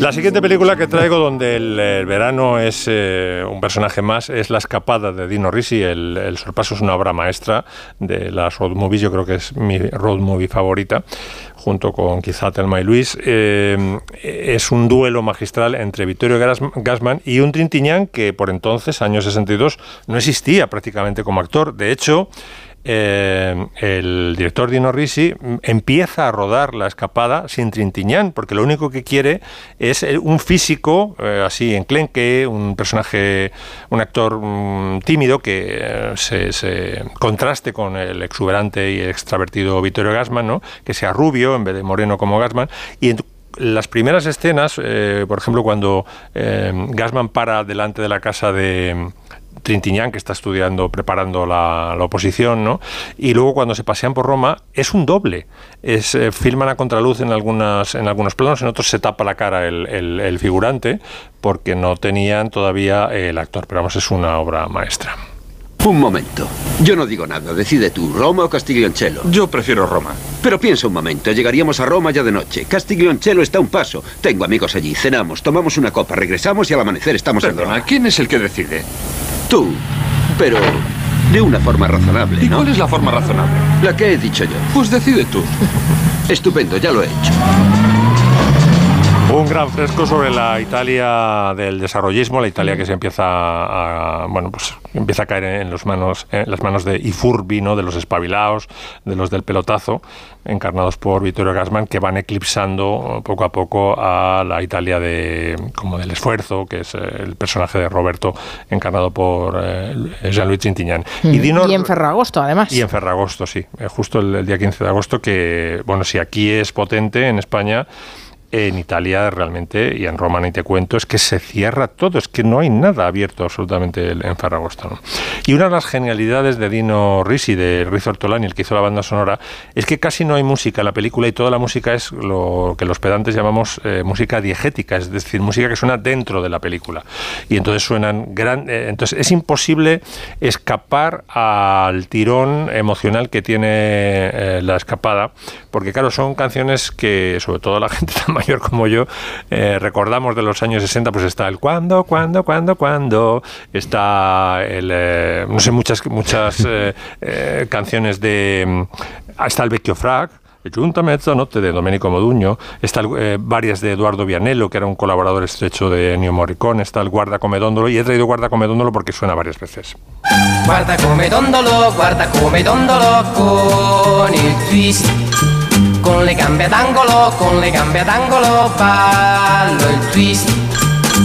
La siguiente película que traigo, donde el, verano es eh, un personaje más, es La escapada de Dino Risi. El, el sorpaso es una obra maestra de las road movies. Yo creo que es mi road movie favorita junto con quizá Telma y Luis, eh, es un duelo magistral entre Vittorio Gassman y un Trintignant que por entonces, año 62, no existía prácticamente como actor. De hecho, eh, el director Dino Risi empieza a rodar la escapada sin Trintiñán, porque lo único que quiere es eh, un físico eh, así enclenque, un personaje, un actor mm, tímido que se, contraste con el exuberante y extravertido Vittorio Gassman, ¿no? que sea rubio en vez de moreno como Gassman, y en, las primeras escenas, por ejemplo, cuando Gassman para delante de la casa de, Trintignant, que está estudiando, preparando la, oposición, ¿no? Y luego cuando se pasean por Roma, es un doble. Es, eh, filman a contraluz en, algunas, en algunos planos, en otros se tapa la cara el, figurante, porque no tenían todavía el actor. Pero vamos, es una obra maestra. Un momento. Yo no digo nada. Decide tú, ¿Roma o Castiglioncello? Yo prefiero Roma. Pero piensa un momento. Llegaríamos a Roma ya de noche. Castiglioncello está a un paso. Tengo amigos allí. Cenamos, tomamos una copa, regresamos y al amanecer estamos en Roma. ¿quién es el que decide? Tú. Pero de una forma razonable, ¿Y cuál es la forma razonable? La que he dicho yo. Pues decide tú. Estupendo, ya lo he hecho. Un gran fresco sobre la Italia del desarrollismo, la Italia que se empieza a, bueno, pues empieza a caer en, los manos, en las manos de Ifurbi, ¿no? de los espabilados, de los del pelotazo, encarnados por Vittorio Gassman, que van eclipsando poco a poco a la Italia de, como del esfuerzo, que es el personaje de Roberto, encarnado por eh, Jean-Louis Trintignant. Mm. Y, en Ferragosto, además. Y en Ferragosto, sí, eh, justo el, el día 15 de agosto, que, bueno, si aquí es potente en España, en Italia realmente, y en Roma ni te cuento, es que se cierra todo, es que no hay nada abierto absolutamente en Ferragosto. Y una de las genialidades de Dino Risi, de Riz Ortolani, el que hizo la banda sonora, es que casi no hay música en la película y toda la música es lo que los pedantes llamamos eh, música diegética, es decir, música que suena dentro de la película. Y entonces suenan gran, eh, entonces es imposible escapar al tirón emocional que tiene eh, la escapada, porque claro, son canciones que sobre todo la gente tan mayor como yo, eh, recordamos de los años 60, pues está el cuando, cuando, cuando, cuando, está el, eh, no sé, muchas, muchas eh, canciones de, mm, está el Vecchio Frag, Junta Mezzanotte de Domenico Modugno, está varias de Eduardo Vianello, que era un colaborador estrecho de Ennio Morricone, está el Guarda Comedóndolo, y he traído Guarda Comedóndolo porque suena varias veces. Guarda come dondolo, guarda come dondolo con il twist con le gambe ad angolo, con le gambe ad angolo ballo il twist.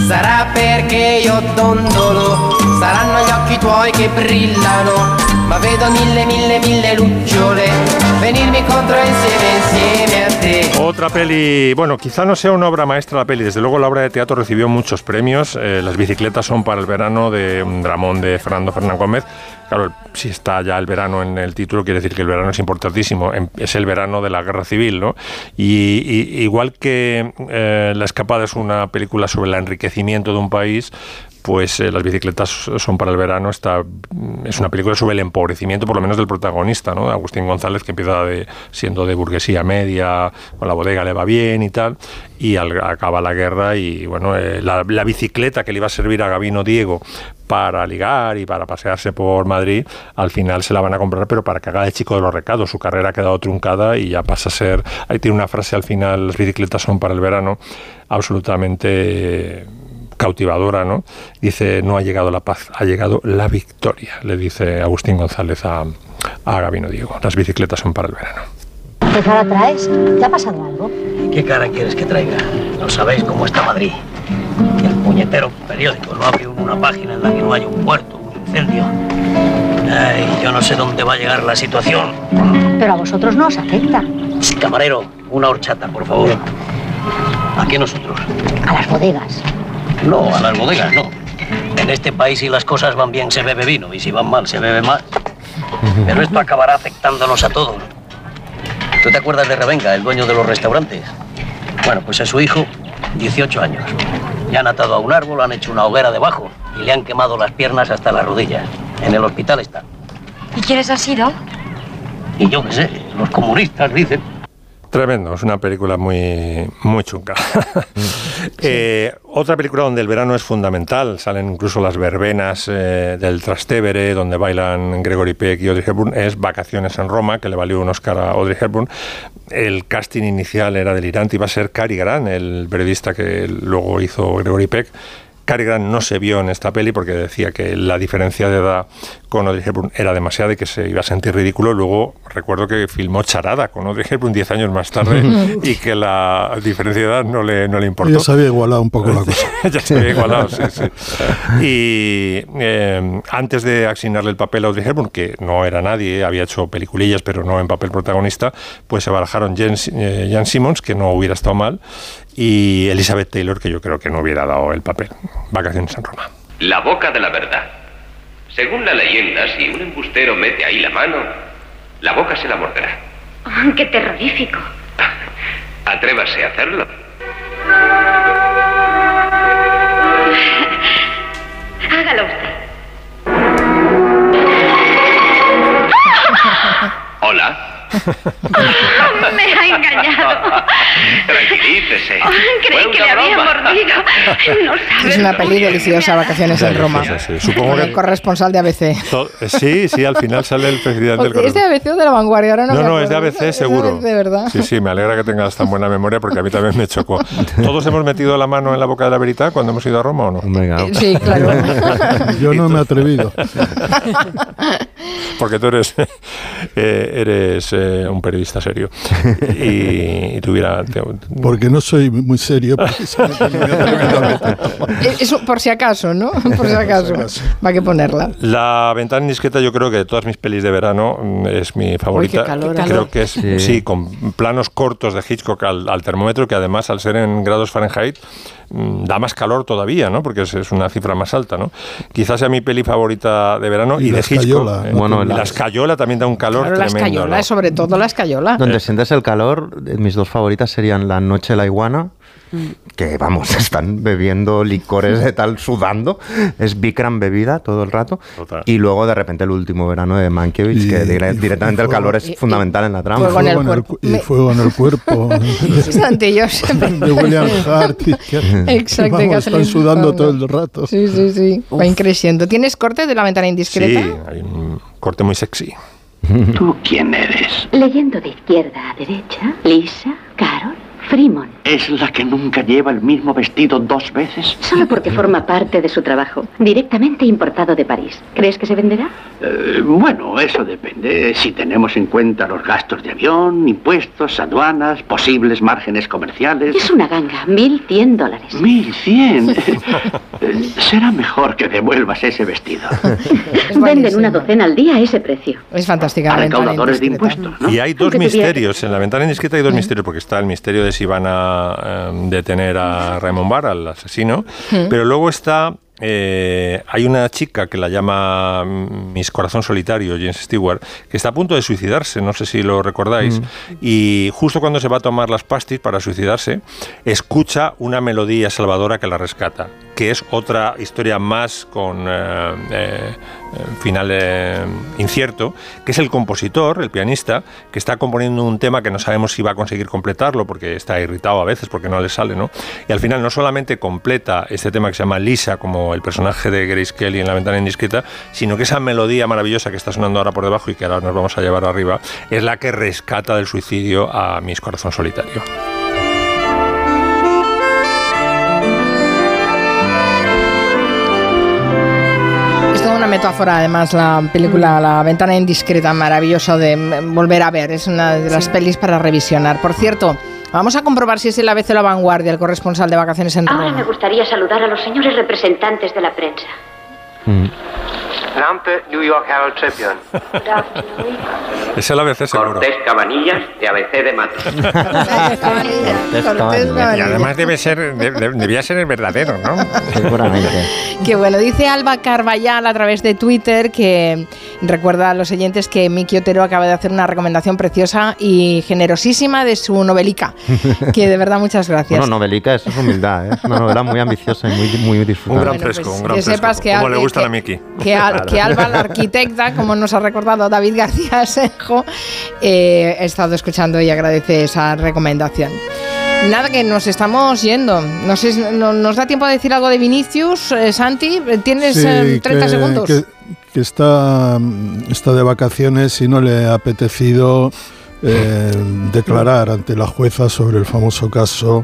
Sarà perché io dondolo, saranno gli occhi tuoi che brillano, ma vedo mille, mille, mille lucciole Otra peli, bueno, quizá no sea una obra maestra la peli, desde luego la obra de teatro recibió muchos premios, eh, las bicicletas son para el verano de un dramón de Fernando Fernán Gómez, Claro, si está ya el verano en el título, quiere decir que el verano es importantísimo. Em, es el verano de la guerra civil, ¿no? Y, igual que eh, La escapada es una película sobre el enriquecimiento de un país, pues eh, las bicicletas son para el verano. Está, es una película sobre el empobrecimiento, por lo menos del protagonista, ¿no? Agustín González, que empieza de, siendo de burguesía media, con la bodega le va bien y tal, y acaba la guerra y, bueno, eh, la, bicicleta que le iba a servir a Gabino Diego para ligar y para pasearse por Madrid, al final se la van a comprar, pero para que haga de chico de los recados. Su carrera ha quedado truncada y ya pasa a ser. Ahí tiene una frase al final: las bicicletas son para el verano, absolutamente cautivadora, ¿no? Dice, no ha llegado la paz, ha llegado la victoria, le dice Agustín González a, a Gabino Diego. Las bicicletas son para el verano. ¿Qué cara traes? ¿Te ha pasado algo? ¿Qué cara quieres que traiga? No sabéis cómo está Madrid. Que el puñetero periódico no abre una página en la que no haya un muerto, un incendio. Ay, yo no sé dónde va a llegar la situación. Pero a vosotros no os afecta. Camarero, una horchata, por favor. ¿A qué nosotros? A las bodegas. No, a las bodegas no. En este país si las cosas van bien se bebe vino y si van mal se bebe más. Pero esto acabará afectándonos a todos. ¿Tú te acuerdas de Revenga, el dueño de los restaurantes? Bueno, pues es su hijo, 18 años. Ya han atado a un árbol, han hecho una hoguera debajo y le han quemado las piernas hasta las rodillas. En el hospital está. ¿Y quiénes han sido? Y yo qué sé, los comunistas dicen. Tremendo, es una película muy, muy chunga. Eh, otra película donde el verano es fundamental, salen incluso las verbenas eh, del Trastevere, donde bailan Gregory Peck y Audrey Hepburn, es Vacaciones en Roma, que le valió un Oscar a Audrey Hepburn. El casting inicial era delirante, iba a ser Cary Grant, el periodista que luego hizo Gregory Peck Cary Grant no se vio en esta peli porque decía que la diferencia de edad con Audrey Hepburn era demasiada y que se iba a sentir ridículo. Luego recuerdo que filmó Charada con Audrey Hepburn 10 años más tarde y que la diferencia de edad no le, no le importó. Ya se había igualado un poco la cosa. ya se había igualado, sí, sí. Y eh, antes de asignarle el papel a Audrey Hepburn, que no era nadie, había hecho peliculillas pero no en papel protagonista, pues se barajaron Jan, eh, Jan Simmons, que no hubiera estado mal, y Elizabeth Taylor, que yo creo que no hubiera dado el papel. Vacaciones en Roma. La boca de la verdad. Según la leyenda, si un embustero mete ahí la mano, la boca se la morderá. Oh, ¡Qué terrorífico! Atrévase a hacerlo. Hágalo usted. Hola. Me ha engañado. Tranquilícese. Oh, creí que le había mordido. No sabes Es una peli deliciosa, Vacaciones en Roma. Sí, sí, sí. Supongo El que corresponsal de ABC. sí, sí, al final sale el presidente del ¿Es de ABC o de la vanguardia? Ahora no, No, es de. ABC seguro. De verdad. Sí, sí, me alegra que tengas tan buena memoria porque a mí también me chocó. ¿Todos hemos metido la mano en la boca de la verita cuando hemos ido a Roma o no? Sí, claro. Yo no me he atrevido. Porque tú eres, eh, eres eh, un periodista serio. Y, y tuviera... te- Porque no soy muy serio. Es- Eso por si acaso, ¿no? Por si acaso. Va a que ponerla. La ventana indiscreta yo creo que de todas mis pelis de verano mm, es mi favorita. qué calor, ¿eh? creo que es, Sí. sí. con planos cortos de Hitchcock al, al termómetro que además al ser en grados Fahrenheit mm, da más calor todavía, ¿no? Porque es, es una cifra más alta, ¿no? Quizás sea mi peli favorita de verano Y y, de Hitchcock. escayola, eh, ¿no? Bueno, la, la- escayola también da un calor Claro, la tremendo. escayola, ¿no? sobre todo la escayola. Donde sientes el calor, eh, mis dos favoritas serían La Noche de la Iguana, que vamos, están bebiendo licores de tal, sudando. Es Bikram bebida todo el rato. Y luego de repente el último verano de Mankiewicz, Y- que dire- y fu- directamente el fuego- calor es y- fundamental en la trama. fuego en el Fuego en el cuerpo. cu- y Me- fuego en el cuerpo. De William Hart. Exacto, vamos, están sudando todo el rato. Sí, sí, sí. Va increciendo. ¿Tienes corte de la ventana indiscreta? Sí, hay un corte muy sexy. ¿Tú quién eres? Leyendo de izquierda a derecha, Lisa, Carol, Freeman. ¿Es la que nunca lleva el mismo vestido dos veces? Solo porque forma parte de su trabajo, directamente importado de París. ¿Crees que se venderá? Eh, bueno, eso depende. Si tenemos en cuenta los gastos de avión, impuestos, aduanas, posibles márgenes comerciales. Es una ganga, 1.100 dólares. Mil cien. Eh, Será mejor que devuelvas ese vestido. Venden una docena al día a ese precio. Es fantástica A la ventana recaudadores de impuestos, ¿no? Y hay dos misterios. En la ventana indiscreta hay dos misterios, porque está el misterio de si van a eh, detener a Raymond Barr, al asesino, Mm. pero luego está. eh, hay una chica que la llama mm, Miss Corazón Solitario, James Stewart, que está a punto de suicidarse, no sé si lo recordáis, y justo cuando se va a tomar las pastis para suicidarse, escucha una melodía salvadora que la rescata, que es otra historia más con eh, eh, final eh, incierto, que es el compositor, el pianista, que está componiendo un tema que no sabemos si va a conseguir completarlo porque está irritado a veces porque no le sale, ¿no? Y al final no solamente completa este tema que se llama Lisa, como el personaje de Grace Kelly en La ventana indiscreta, sino que esa melodía maravillosa que está sonando ahora por debajo y que ahora nos vamos a llevar arriba, es la que rescata del suicidio a Miss Corazón Solitario. Una metáfora, además, la película La ventana indiscreta, maravillosa de mm, volver a ver. Es una de las pelis para revisionar. Por cierto, vamos a comprobar si es el ABC o la vanguardia, el corresponsal de vacaciones en Ahora me gustaría saludar a los señores representantes de la prensa. Lampe, New York Herald Tribune. Es el ABC seguro. Cortés Cabanillas de ABC de Matos. Y además debe ser, de- de- debía ser el verdadero, ¿no? Seguramente. Que bueno, dice Alba Carballal a través de Twitter que, recuerda a los oyentes que Miki Otero acaba de hacer una recomendación preciosa y generosísima de su novelica, que de verdad muchas gracias. Bueno, novelica, eso es humildad, ¿eh? es una novela muy ambiciosa y muy, muy disfrutable. Un gran fresco, pues un gran que fresco. sepas que como le gusta que- a Miki. Que, Al- que Alba, la arquitecta, como nos ha recordado David García Senjo, eh, he estado escuchando y agradece esa recomendación. Nada, que nos estamos yendo. No sé, si- no- ¿Nos da tiempo a decir algo de Vinicius, eh, Santi? ¿Tienes Sí, eh, 30 que- segundos? Que, que está, mm, está de vacaciones y no le ha apetecido eh, declarar ante la jueza sobre el famoso caso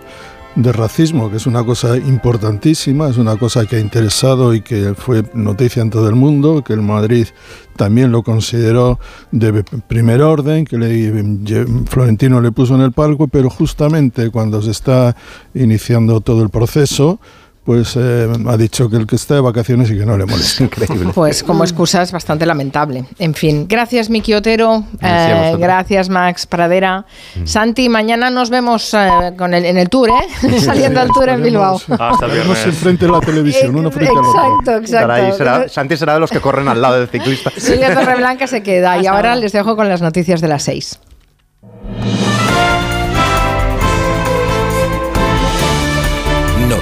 de racismo, que es una cosa importantísima, es una cosa que ha interesado y que fue noticia en todo el mundo, que el Madrid también lo consideró de primer orden, que le, Florentino le puso en el palco, pero justamente cuando se está iniciando todo el proceso, pues eh, ha dicho que el que está de vacaciones y que no le molesta. Increíble. Pues como excusa es bastante lamentable. En fin, gracias Miki Otero, Gracias eh, gracias Max Pradera. Santi, mañana nos vemos eh, con el, en el tour, ¿eh? Saliendo al tour en Bilbao. Hasta el viernes. enfrente de la televisión, uno frente al otro. Exacto, exacto. será- Santi será de los que corren al lado del ciclista. Silvia Torreblanca se queda. Y ahora les dejo con las noticias de las seis.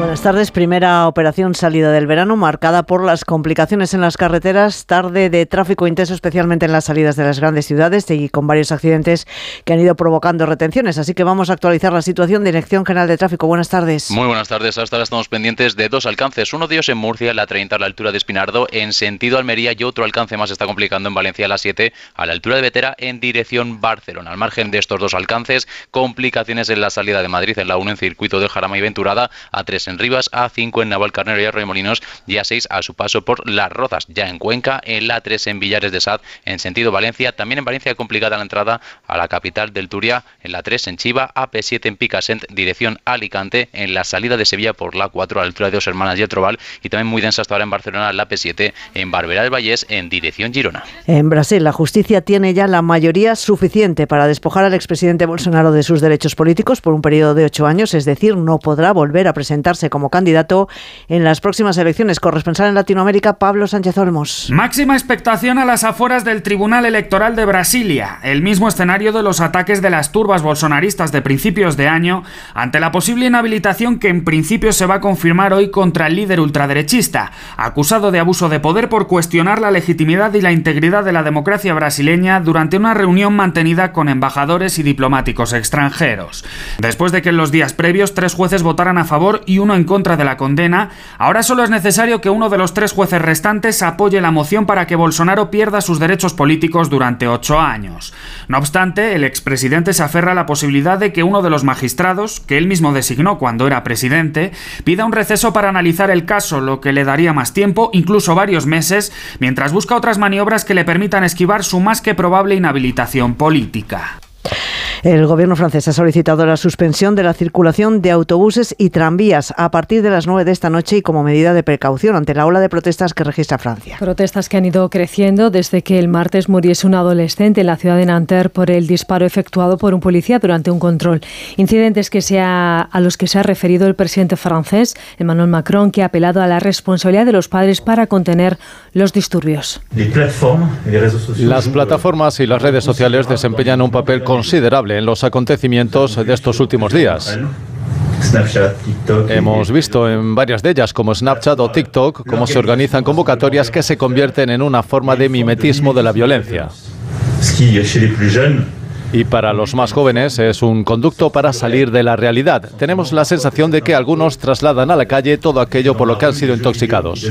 Buenas tardes. Primera operación salida del verano marcada por las complicaciones en las carreteras, tarde de tráfico intenso, especialmente en las salidas de las grandes ciudades y con varios accidentes que han ido provocando retenciones. Así que vamos a actualizar la situación. Dirección General de Tráfico. Buenas tardes. Muy buenas tardes. Hasta ahora estamos pendientes de dos alcances. Uno de ellos en Murcia, la 30 a la altura de Espinardo, en sentido Almería, y otro alcance más está complicando en Valencia, la 7 a la altura de Vetera, en dirección Barcelona. Al margen de estos dos alcances, complicaciones en la salida de Madrid, en la 1 en circuito de Jarama y Venturada, a 3 en Rivas, a 5 en Navalcarnero y Arroyomolinos, y a 6 a su paso por Las Rozas. Ya en Cuenca, en la 3 en Villares de Sad, en sentido Valencia. También en Valencia complicada la entrada a la capital del Turia, en la 3 en Chiva, AP7 en Picassent, dirección Alicante, en la salida de Sevilla por la 4 a la altura de Dos Hermanas y Etrobal, y también muy densa hasta ahora en Barcelona, la AP7 en Barberá del Vallés, en dirección Girona. En Brasil, la justicia tiene ya la mayoría suficiente para despojar al expresidente Bolsonaro de sus derechos políticos por un periodo de ocho años, es decir, no podrá volver a presentarse como candidato en las próximas elecciones. Corresponsal en Latinoamérica, Pablo Sánchez Olmos. Máxima expectación a las afueras del Tribunal Electoral de Brasilia, el mismo escenario de los ataques de las turbas bolsonaristas de principios de año, ante la posible inhabilitación que en principio se va a confirmar hoy contra el líder ultraderechista, acusado de abuso de poder por cuestionar la legitimidad y la integridad de la democracia brasileña durante una reunión mantenida con embajadores y diplomáticos extranjeros. Después de que en los días previos tres jueces votaran a favor y uno en contra de la condena, ahora solo es necesario que uno de los tres jueces restantes apoye la moción para que Bolsonaro pierda sus derechos políticos durante ocho años. No obstante, el expresidente se aferra a la posibilidad de que uno de los magistrados, que él mismo designó cuando era presidente, pida un receso para analizar el caso, lo que le daría más tiempo, incluso varios meses, mientras busca otras maniobras que le permitan esquivar su más que probable inhabilitación política. El gobierno francés ha solicitado la suspensión de la circulación de autobuses y tranvías a partir de las 9 de esta noche y como medida de precaución ante la ola de protestas que registra Francia. Protestas que han ido creciendo desde que el martes muriese un adolescente en la ciudad de Nanterre por el disparo efectuado por un policía durante un control. Incidentes que se ha- a los que se ha referido el presidente francés, Emmanuel Macron, que ha apelado a la responsabilidad de los padres para contener los disturbios. Las plataformas y las redes sociales desempeñan un papel considerable en los acontecimientos de estos últimos días. Hemos visto en varias de ellas, como Snapchat o TikTok, cómo se organizan convocatorias que se convierten en una forma de mimetismo de la violencia. Y para los más jóvenes es un conducto para salir de la realidad. Tenemos la sensación de que algunos trasladan a la calle todo aquello por lo que han sido intoxicados.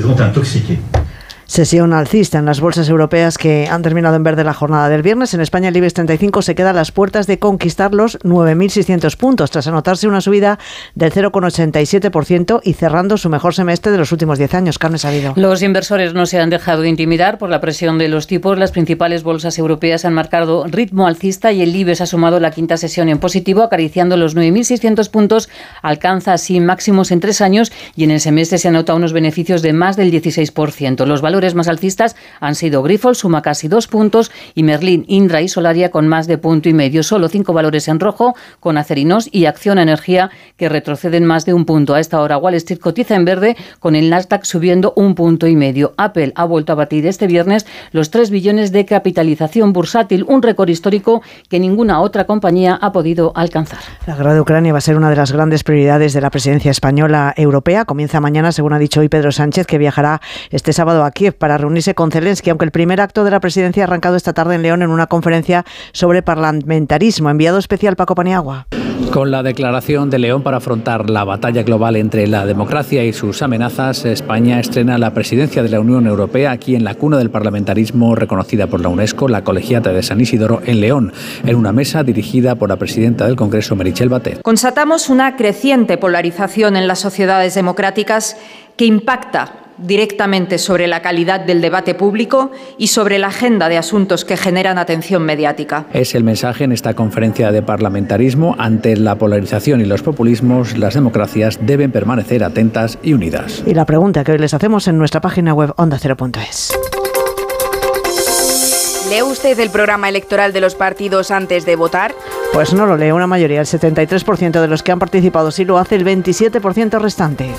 Sesión alcista en las bolsas europeas que han terminado en verde la jornada del viernes. En España el IBEX 35 se queda a las puertas de conquistar los 9.600 puntos tras anotarse una subida del 0,87% y cerrando su mejor semestre de los últimos 10 años. Carmen Sabido. Los inversores no se han dejado de intimidar por la presión de los tipos. Las principales bolsas europeas han marcado ritmo alcista y el IBEX ha sumado la quinta sesión en positivo, acariciando los 9.600 puntos. Alcanza así máximos en tres años y en el semestre se han notado unos beneficios de más del 16%. Los valores más alcistas han sido Grifols, suma casi dos puntos, y Merlin, Indra y Solaria con más de punto y medio. Solo cinco valores en rojo, con Acerinos y Acción Energía, que retroceden más de un punto. A esta hora, Wall Street cotiza en verde, con el Nasdaq subiendo un punto y medio. Apple ha vuelto a batir este viernes los 3 billones de capitalización bursátil, un récord histórico que ninguna otra compañía ha podido alcanzar. La guerra de Ucrania va a ser una de las grandes prioridades de la presidencia española europea. Comienza mañana, según ha dicho hoy Pedro Sánchez, que viajará este sábado a Kiev para reunirse con Zelensky, aunque el primer acto de la presidencia ha arrancado esta tarde en León en una conferencia sobre parlamentarismo. Enviado especial Paco Paniagua. Con la declaración de León para afrontar la batalla global entre la democracia y sus amenazas, España estrena la presidencia de la Unión Europea aquí en la cuna del parlamentarismo reconocida por la UNESCO, la Colegiata de San Isidoro en León, en una mesa dirigida por la presidenta del Congreso, Merichel Batet. Constatamos una creciente polarización en las sociedades democráticas que impacta directamente sobre la calidad del debate público y sobre la agenda de asuntos que generan atención mediática. Es el mensaje en esta conferencia de parlamentarismo. Ante la polarización y los populismos, las democracias deben permanecer atentas y unidas. Y la pregunta que hoy les hacemos en nuestra página web ondacero.es. ¿Lee usted el programa electoral de los partidos antes de votar? Pues no lo lee una mayoría, el 73% de los que han participado sí lo hace, el 27% restante.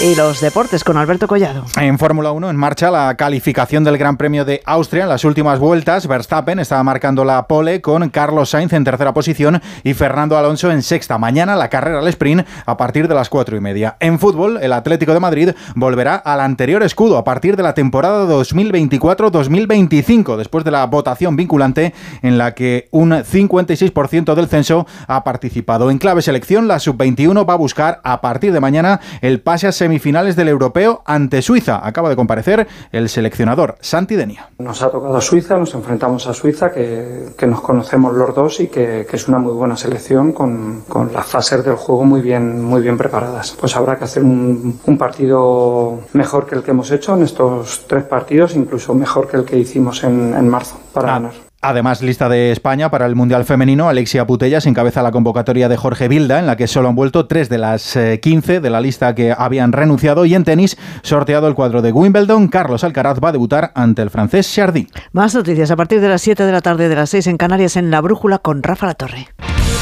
Y los deportes con Alberto Collado. En Fórmula 1 en marcha la calificación del Gran Premio de Austria en las últimas vueltas. Verstappen estaba marcando la pole con Carlos Sainz en tercera posición y Fernando Alonso en sexta. Mañana la carrera al sprint a partir de las cuatro y media. En fútbol, el Atlético de Madrid volverá al anterior escudo a partir de la temporada 2024-2025, después de la votación vinculante en la que un 56% del censo ha participado. En clave selección, la sub-21 va a buscar a partir de mañana el pase a semifinales del europeo ante Suiza. Acaba de comparecer el seleccionador Santi Denia. Nos ha tocado Suiza, nos enfrentamos a Suiza, que, que nos conocemos los dos y que, que, es una muy buena selección con, con, las fases del juego muy bien, muy bien preparadas. Pues habrá que hacer un, un partido mejor que el que hemos hecho en estos tres partidos, incluso mejor que el que hicimos en, en marzo para ah. ganar. Además, lista de España para el Mundial Femenino, Alexia Putellas encabeza la convocatoria de Jorge Vilda, en la que solo han vuelto tres de las 15 de la lista que habían renunciado. Y en tenis, sorteado el cuadro de Wimbledon, Carlos Alcaraz va a debutar ante el francés Chardy. Más noticias a partir de las 7 de la tarde de las 6 en Canarias en La Brújula con Rafa La Torre.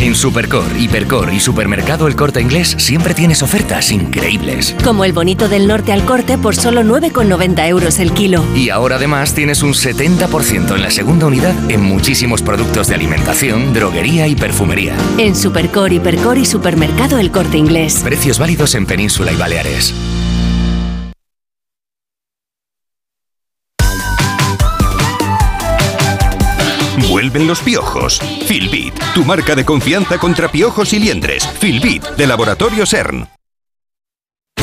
En Supercor, Hipercor y Supermercado El Corte Inglés siempre tienes ofertas increíbles. Como el bonito del norte al corte por solo 9,90 euros el kilo. Y ahora además tienes un 70% en la segunda unidad en muchísimos productos de alimentación, droguería y perfumería. En Supercor, Hipercor y Supermercado El Corte Inglés. Precios válidos en Península y Baleares. Vuelven los piojos. Filbit, tu marca de confianza contra piojos y liendres. Filbit, de Laboratorio CERN.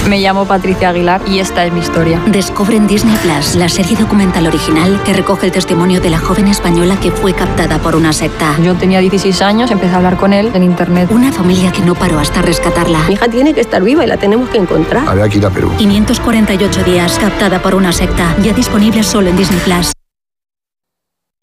Me llamo Patricia Aguilar y esta es mi historia. Descubre en Disney Plus la serie documental original que recoge el testimonio de la joven española que fue captada por una secta. Yo tenía 16 años, empecé a hablar con él en internet. Una familia que no paró hasta rescatarla. Mi hija tiene que estar viva y la tenemos que encontrar. Había que ir a Perú. 548 días captada por una secta, ya disponible solo en Disney Plus.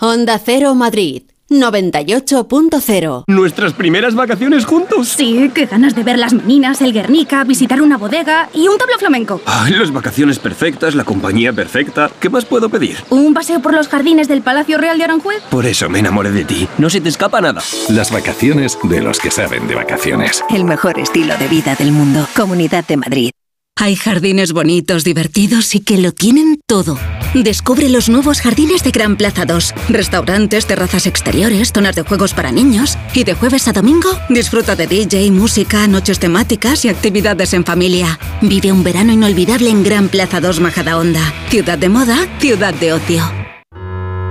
Onda Cero Madrid. 98.0 ¿Nuestras primeras vacaciones juntos? Sí, qué ganas de ver las meninas, el Guernica, visitar una bodega y un tablo flamenco. Ay, las vacaciones perfectas, la compañía perfecta. ¿Qué más puedo pedir? ¿Un paseo por los jardines del Palacio Real de Aranjuez? Por eso me enamoré de ti. No se te escapa nada. Las vacaciones de los que saben de vacaciones. El mejor estilo de vida del mundo. Comunidad de Madrid. Hay jardines bonitos, divertidos y que lo tienen todo. Descubre los nuevos jardines de Gran Plaza 2. Restaurantes, terrazas exteriores, zonas de juegos para niños. Y de jueves a domingo, disfruta de DJ, música, noches temáticas y actividades en familia. Vive un verano inolvidable en Gran Plaza 2 Majadahonda. Ciudad de moda, ciudad de ocio.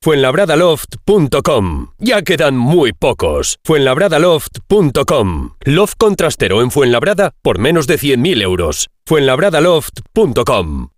Fuenlabradaloft.com. Ya quedan muy pocos. Fuenlabradaloft.com. Loft contrastero en Fuenlabrada por menos de 100.000 euros. Fuenlabradaloft.com.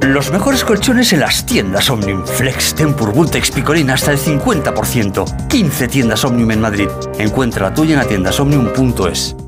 Los mejores colchones en las tiendas Omnium. Flex, Tempur, Vultex, Picolín hasta el 50%. 15 tiendas Omnium en Madrid. Encuentra la tuya en la tiendasomnium.es.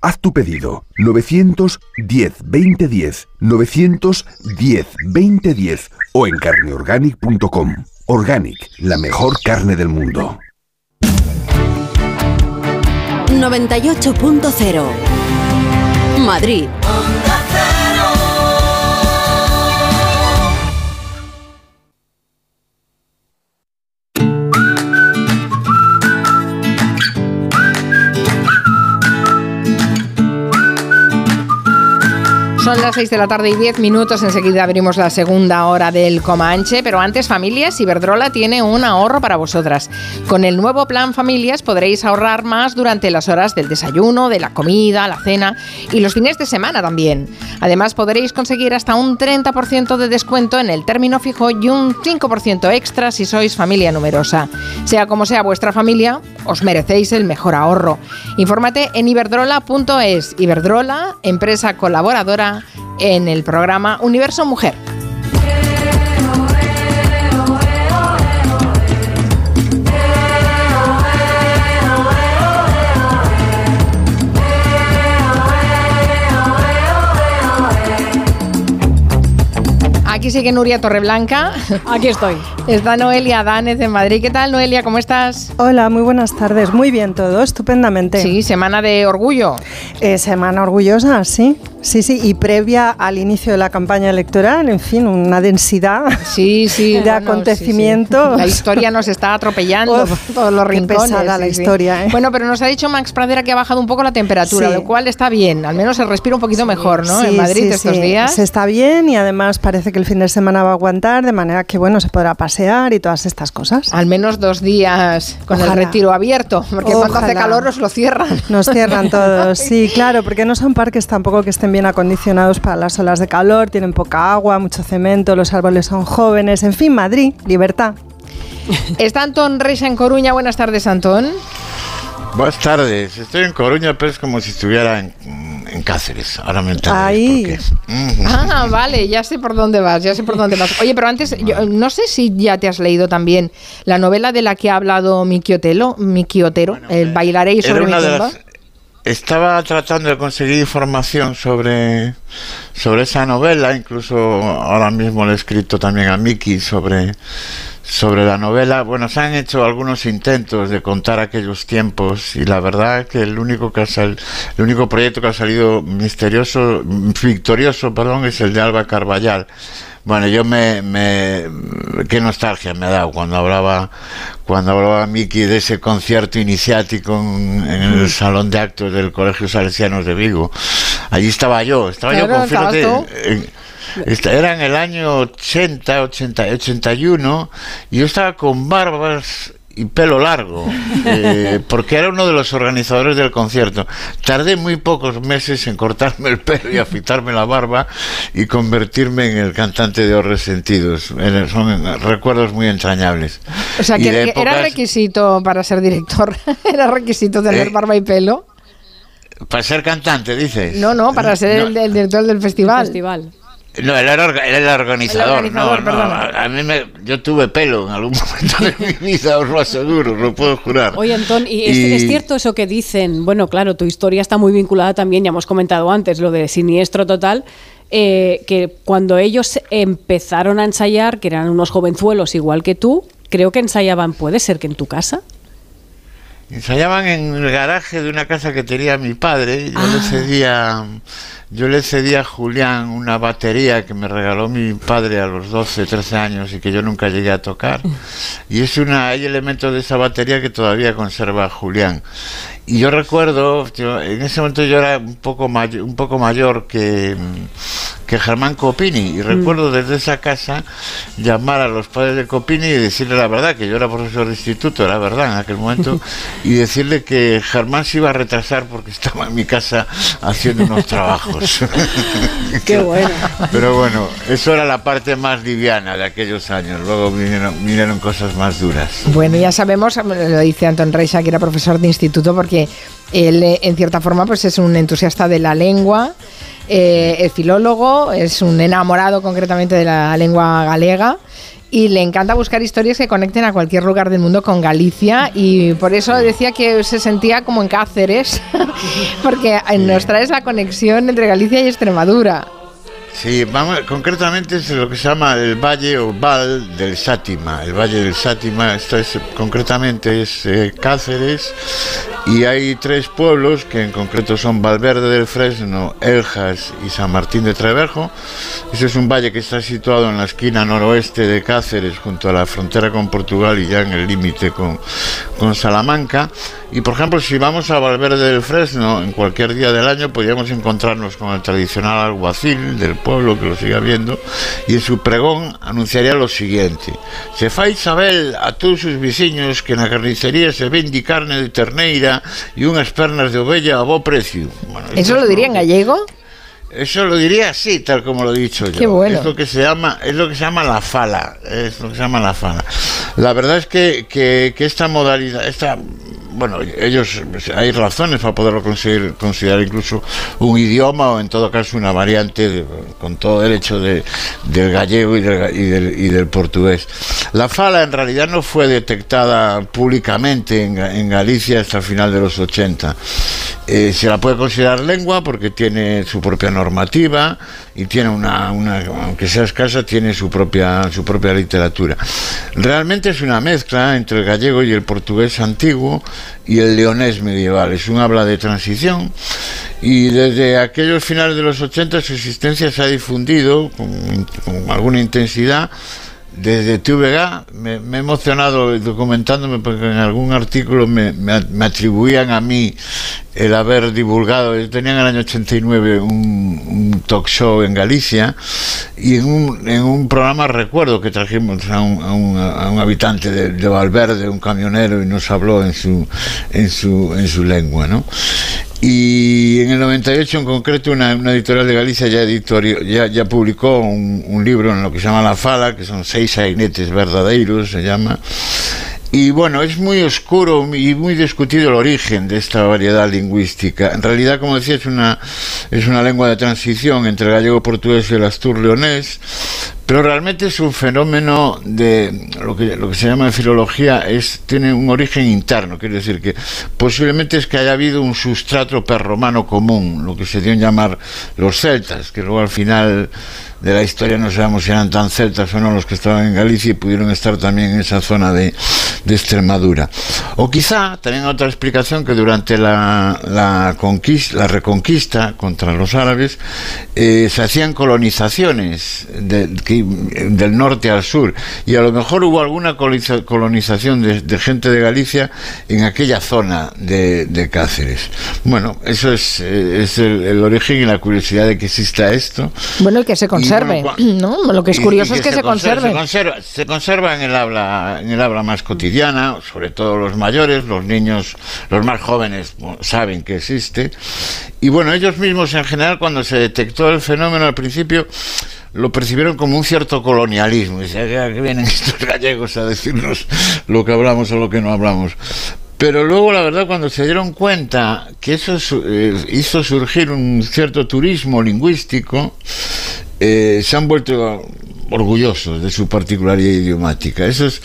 Haz tu pedido 910 2010 910 2010 o en carneorganic.com. Organic, la mejor carne del mundo. 98.0 Madrid. Son las 6 de la tarde y 10 minutos. Enseguida abrimos la segunda hora del Comanche. Pero antes, familias, Iberdrola tiene un ahorro para vosotras. Con el nuevo plan Familias podréis ahorrar más durante las horas del desayuno, de la comida, la cena y los fines de semana también. Además, podréis conseguir hasta un 30% de descuento en el término fijo y un 5% extra si sois familia numerosa. Sea como sea vuestra familia, os merecéis el mejor ahorro. Infórmate en iberdrola.es. Iberdrola, empresa colaboradora en el programa Universo Mujer. Aquí sigue Nuria Torreblanca. Aquí estoy. Está Noelia Danez de Madrid. ¿Qué tal, Noelia? ¿Cómo estás? Hola, muy buenas tardes. Muy bien todo, estupendamente. Sí, semana de orgullo. Eh, semana orgullosa, sí. Sí, sí, y previa al inicio de la campaña electoral, en fin, una densidad sí, sí, de bueno, acontecimientos. sí, sí. La historia nos está atropellando Uf, todos los qué rincones. pesada la historia, ¿eh? Bueno, pero nos ha dicho Max Pradera que ha bajado un poco la temperatura, Sí. lo cual está bien. Al menos se respira un poquito mejor, ¿no? Sí, en Madrid sí, estos sí. días. Se está bien y además parece que el fin de semana va a aguantar, de manera que, bueno, se podrá pasear y todas estas cosas. Al menos dos días con Ojalá. el retiro abierto, porque cuando hace calor nos lo cierran. Nos cierran todos, sí, claro, porque no son parques tampoco que estén bien acondicionados para las olas de calor, tienen poca agua, mucho cemento, los árboles son jóvenes, en fin, Madrid, libertad. Está Antón Reixa en Coruña. Buenas tardes, Antón. Buenas tardes, estoy en Coruña, pero es como si estuviera en, en Cáceres. Ahora me Ahí. Ah, vale, ya sé por dónde vas, ya sé por dónde vas. Oye, pero antes, yo no sé si ya te has leído también la novela de la que ha hablado Miki Otelo, Miki Otero, el Bailaréis Era sobre mi tumba. las- Estaba tratando de conseguir información sobre, sobre esa novela, incluso ahora mismo le he escrito también a Miki sobre, sobre la novela. Bueno, se han hecho algunos intentos de contar aquellos tiempos y la verdad que el único que ha sal- el único proyecto que ha salido misterioso, victorioso, perdón, es el de Alba Carballal. Bueno, yo me, me qué nostalgia me ha dado cuando hablaba cuando hablaba Miki de ese concierto iniciático en, en el salón de actos del Colegio Salesianos de Vigo. Allí estaba yo, estaba yo, con- fíjate, en- Era en el año 80, 80, 81, y yo estaba con barbas y pelo largo, eh, porque era uno de los organizadores del concierto. Tardé muy pocos meses en cortarme el pelo y afitarme la barba y convertirme en el cantante de Os Resentidos. Son recuerdos muy entrañables. O sea, que, era requisito para ser director, era requisito tener Eh, barba y pelo. Para ser cantante, dices. No, no, para ser el, el director del festival. festival. No, él era, él era el organizador. El organizador, no, no, a a mí me, yo tuve pelo en algún momento de mi vida, os lo aseguro, lo puedo jurar. Oye, Antón, ¿y es, Y- es cierto eso que dicen? Bueno, claro, tu historia está muy vinculada también, ya hemos comentado antes, lo de siniestro total, eh, que cuando ellos empezaron a ensayar, que eran unos jovenzuelos igual que tú, creo que ensayaban, puede ser que en tu casa. Ensayaban en el garaje de una casa que tenía mi padre. Yo Ah. le cedía, yo le cedí a Julián una batería que me regaló mi padre a los 12, 13 años y que yo nunca llegué a tocar. Y es una, hay elementos de esa batería que todavía conserva Julián. Y yo recuerdo, yo- en ese momento yo era un poco mayor, un poco mayor que, que Germán Copini. Y recuerdo desde esa casa llamar a los padres de Copini y decirle la verdad, que yo era profesor de instituto, era verdad en aquel momento, y decirle que Germán se iba a retrasar porque estaba en mi casa haciendo unos trabajos. Qué bueno. Pero bueno, eso era la parte más liviana de aquellos años. Luego vinieron, vinieron cosas más duras. Bueno, ya sabemos, lo dice Anton Reixa, que era profesor de instituto, porque él, eh, en cierta forma, pues es un entusiasta de la lengua, eh, es filólogo, es un enamorado concretamente de la lengua galega. Y le encanta buscar historias que conecten a cualquier lugar del mundo con Galicia y por eso decía que se sentía como en Cáceres, porque nos traes la conexión entre Galicia y Extremadura. Sí, vamos, concretamente es lo que se llama el Valle o Val del Sátima. El Valle del Sátima, esto es concretamente es eh, Cáceres y hay tres pueblos que en concreto son Valverde del Fresno, Eljas y San Martín de Trevejo. Ese es un valle que está situado en la esquina noroeste de Cáceres, junto a la frontera con Portugal y ya en el límite con, con Salamanca. Y por ejemplo, si vamos a Valverde del Fresno, en cualquier día del año podríamos encontrarnos con el tradicional alguacil del pueblo que lo siga viendo y en su pregón anunciaría lo siguiente: Se fai saber a todos sus vecinos que na carnicería se vende carne de terneira e unhas pernas de ovella a bo precio. Bueno, ¿Eso lo diría en gallego? eso lo diría así, tal como lo he dicho yo. Qué bueno. Es lo que se llama, es lo que se llama la fala, es lo que se llama la fala. La verdad es que, que, que esta modalidad, esta bueno, ellos hay razones para poderlo considerar incluso un idioma o en todo caso una variante con todo derecho de, del gallego y del, y, y del portugués. La fala en realidad no fue detectada públicamente en Galicia hasta el final de los 80. Eh, se la puede considerar lengua porque tiene su propia normativa y tiene una, una aunque sea escasa, tiene su propia, su propia literatura. Realmente es una mezcla entre el gallego y el portugués antiguo y el leonés medieval. Es un habla de transición y desde aquellos finales de los 80 su existencia se ha difundido con, con alguna intensidad desde TVG me, he emocionado documentándome porque en algún artículo me, atribuían a mí el haber divulgado, tenía en el año 89 un, un talk show en Galicia y en un, en un programa recuerdo que trajimos a un, a un- a un habitante de, de Valverde, un camionero, y nos habló en su, en su, en su lengua, ¿no? Y en el 98 en concreto una, editorial de Galicia ya, publicó un, un libro en lo que se llama La Fala, que son seis sainetes verdaderos, se llama. Y bueno, es muy oscuro y muy discutido el origen de esta variedad lingüística. En realidad, como decía, es una, es una lengua de transición entre el gallego portugués y el astur leonés, pero realmente es un fenómeno de lo que, lo que se llama filología, es, tiene un origen interno, quiere decir que posiblemente es que haya habido un sustrato perromano común, lo que se dio en llamar los celtas, que luego al final de la historia no sabemos si eran tan celtas o no los que estaban en Galicia y pudieron estar también en esa zona de, de Extremadura. O quizá también otra explicación que durante la, la, conquista, la reconquista contra los árabes eh, se hacían colonizaciones de- que ahí del norte al sur. Y a lo mejor hubo alguna coloniza- colonización de, de gente de Galicia en aquella zona de, de Cáceres. Bueno, eso es, eh, es el, el origen y la curiosidad de que exista esto. Bueno, y que se conserve, bueno, ¿no? Lo que es Y- curioso y es que se conserve. Se conserva, se conserva en el habla, en el habla más cotidiana, sobre todo los mayores, los niños, los más jóvenes saben que existe. Y bueno, ellos mismos en general cuando se detectó el fenómeno al principio lo percibieron como un cierto colonialismo. Dice, "Ah, que vienen estos gallegos a decirnos lo que hablamos o lo que no hablamos. Pero luego, la verdad, cuando se dieron cuenta que eso eh, hizo surgir un cierto turismo lingüístico, eh, se han vuelto orgullosos de su particularidad idiomática. Eso es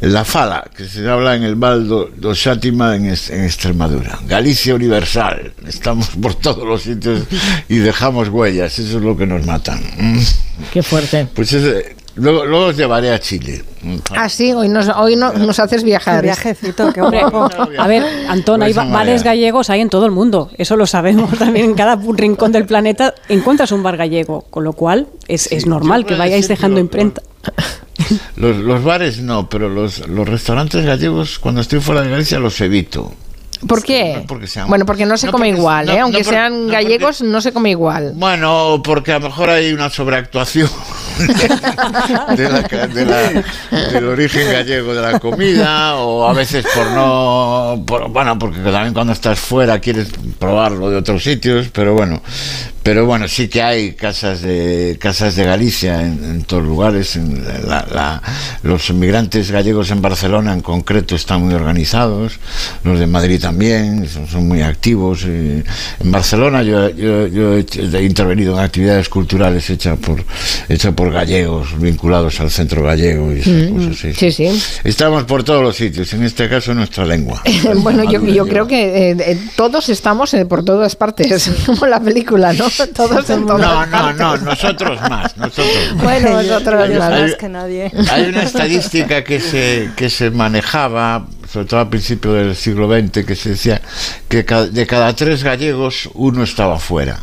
la fala, que se habla en el Val do, Xátima en, Es- en Extremadura. Galicia universal. Estamos por todos los sitios y dejamos huellas. Eso es lo que nos matan. Qué fuerte. Pues ese- luego, luego os llevaré a Chile. Ah, sí, hoy nos, hoy no- nos haces viajar. Un viajecito, qué Hombre, a ver, Antón, hay Pues bares gallegos hay en todo el mundo. Eso lo sabemos también. En cada rincón del planeta encuentras un bar gallego, con lo cual es, es normal que vayáis decir, dejando imprenta. Los, los bares no, pero los, los restaurantes gallegos, cuando estoy fuera de Galicia, los evito. ¿Por qué? porque sean- bueno, porque no se no come porque- igual, ¿eh? no Aunque sean no gallegos, no se come igual. Bueno, porque a lo mejor hay una sobreactuación de la del origen gallego de la comida, o a veces por no. por- bueno, porque también cuando estás fuera quieres probarlo de otros sitios, pero bueno. Pero bueno, sí que hay casas de casas de Galicia en, en todos lugares. en la- la- los inmigrantes gallegos en Barcelona, en concreto, están muy organizados. Los de Madrid también son, son muy activos. En Barcelona yo, yo, yo he, intervenido en actividades culturales hechas por hechas por gallegos vinculados al centro gallego y esas Mm, cosas. sí. Sí, sí. Estamos por todos los sitios. En este caso nuestra lengua. bueno, yo, yo creo que eh, eh, todos estamos eh, por todas partes, como la película, ¿no? Todos en todas No, no, no, nosotros más, nosotros más. Bueno, nosotros Yo más. más que nadie. Hay una estadística que se, que se manejaba, sobre todo al principio del siglo XX, que se decía que de cada tres gallegos uno estaba fuera.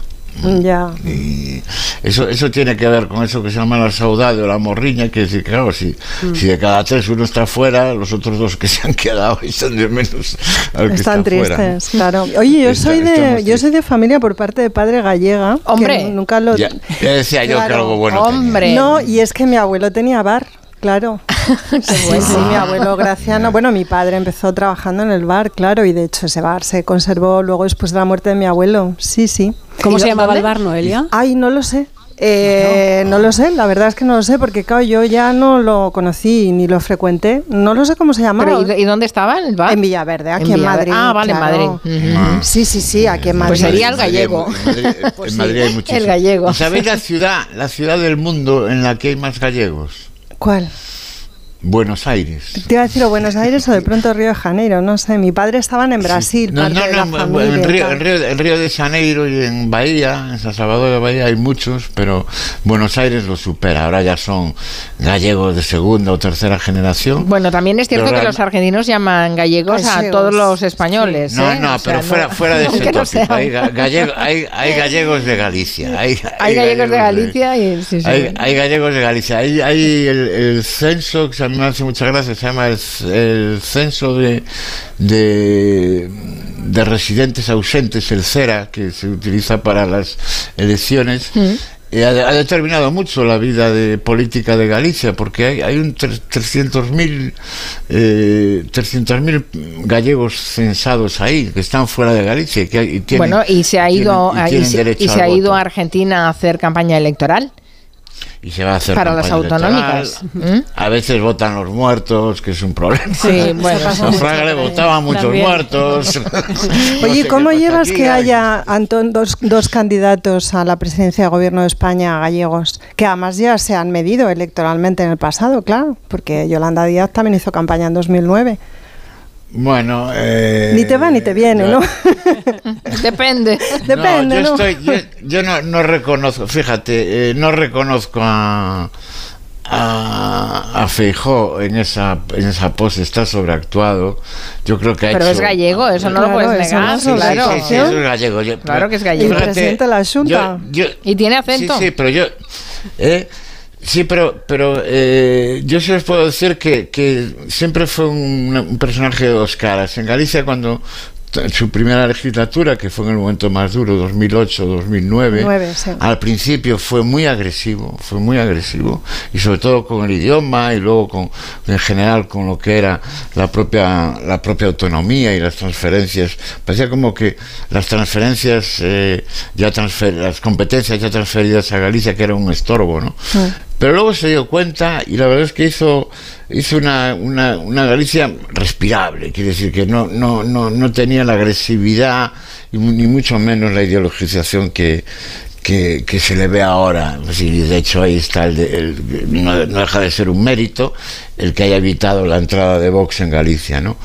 Ya. Y eso, eso tiene que ver con eso que se llama la saudade o la morriña, que es decir, claro, si, Mm. si de cada tres uno está fuera, los otros dos que se han quedado están de menos al que Están está fuera. tristes, claro. Oye, yo Está- soy de yo soy de familia por parte de padre gallega. que Hombre. nunca lo. Ya, ya decía yo que Claro. algo bueno tenía. Hombre. No, y es que mi abuelo tenía bar. Claro. Sí, sí, mi abuelo Graciano. Bueno, mi padre empezó trabajando en el bar, claro, y de hecho ese bar se conservó luego después de la muerte de mi abuelo. Sí, sí. ¿Cómo ¿Y se llamaba el bar, Noelia? Ay, no lo sé. Eh, no lo sé, la verdad es que no lo sé, porque claro, yo ya no lo conocí ni lo frecuenté. No lo sé cómo se llamaba. Pero, ¿y, dónde estaba el bar? En Villaverde, aquí en, Villaverde. Madrid. Ah, vale, en. Madrid. Ujú. Sí, sí, sí, aquí en Madrid. Pues sería el gallego. En Madrid, Pues en sí, Madrid hay muchísimos. el gallego. ¿Y ¿Sabéis la ciudad, la ciudad del mundo en la que hay más gallegos? ¿Cuál? Buenos Aires. Te iba a decir o Buenos Aires o de pronto Río de Janeiro, no sé. Mi padre estaban en Brasil, No, parte no, de la no, familia en Río, en, Río, en Río de Janeiro y en Bahía, en San Salvador de Bahía hay muchos, pero Buenos Aires lo supera. Ahora ya son gallegos de segunda o tercera generación. Bueno, también es cierto Pero que real- los argentinos llaman gallegos a Gallegos. todos los españoles. No, ¿eh? no, O sea, pero fuera, no- fuera de ese no tópico. Hay, ga- gallego- hay, hay gallegos de Galicia. Hay, Hay gallegos de Galicia y sí, sí. Hay, hay gallegos de Galicia. Hay, hay el, el censo, que a mí me hace mucha gracia, se llama el, el censo de, de, de residentes ausentes, el CERA, que se utiliza para las elecciones. eh, ha, ha determinado mucho la vida de política de Galicia, porque hay, hay un tre- 300.000 eh, 300.000 gallegos censados ahí, que están fuera de Galicia. y Que, hay- y tienen- Bueno, y se ha ido, tienen- y se, y ha ido a Argentina a hacer campaña electoral y se va a hacer para las autonómicas. ¿Mm? A veces votan los muertos, que es un problema. Sí, bueno, A Fraga le votaban muchos También. muertos. No Oye, sé ¿cómo llevas aquí, que hay- haya, Antón, dos, dos candidatos a la presidencia de gobierno de España gallegos, que además ya se han medido electoralmente en el pasado, claro, porque Yolanda Díaz también hizo campaña en 2009. Bueno, eh, Ni te va ni te viene, yo- ¿no? Depende. Depende, no, yo, ¿no? estoy- yo, yo no, no reconozco, fíjate, eh, no reconozco a, a, a Feijó en esa, en esa pose, está sobreactuado. Yo creo que ha Pero hecho- es gallego, eso no lo puedes negar, es Sí, sí, claro. sí, sí, es gallego. Yo- Claro que es gallego. de la Junta. Y tiene Sí, acento. sí, pero yo. eh, Sí, pero, pero eh, yo sí les puedo decir que, que siempre fue un, un personaje de dos caras. En Galicia, cuando en su primera legislatura, que fue en el momento más duro, 2008, 2009, Nueve, sí. al principio fue muy agresivo, fue muy agresivo, y sobre todo con el idioma y luego con, en general con lo que era la propia, la propia autonomía y las transferencias. Parecía como que las transferencias, eh, ya transfer, las competencias ya transferidas a Galicia, que era un estorbo, ¿no? Pero luego se dio cuenta y la verdad es que hizo, hizo una, una, Galicia respirable, quiere decir que no, no, no, no tenía la agresividad y ni mucho menos la ideologización que, que, se le ve ahora. De hecho, ahí está, el- no, no deja de ser un mérito el que haya evitado la entrada de Vox en Galicia, ¿no?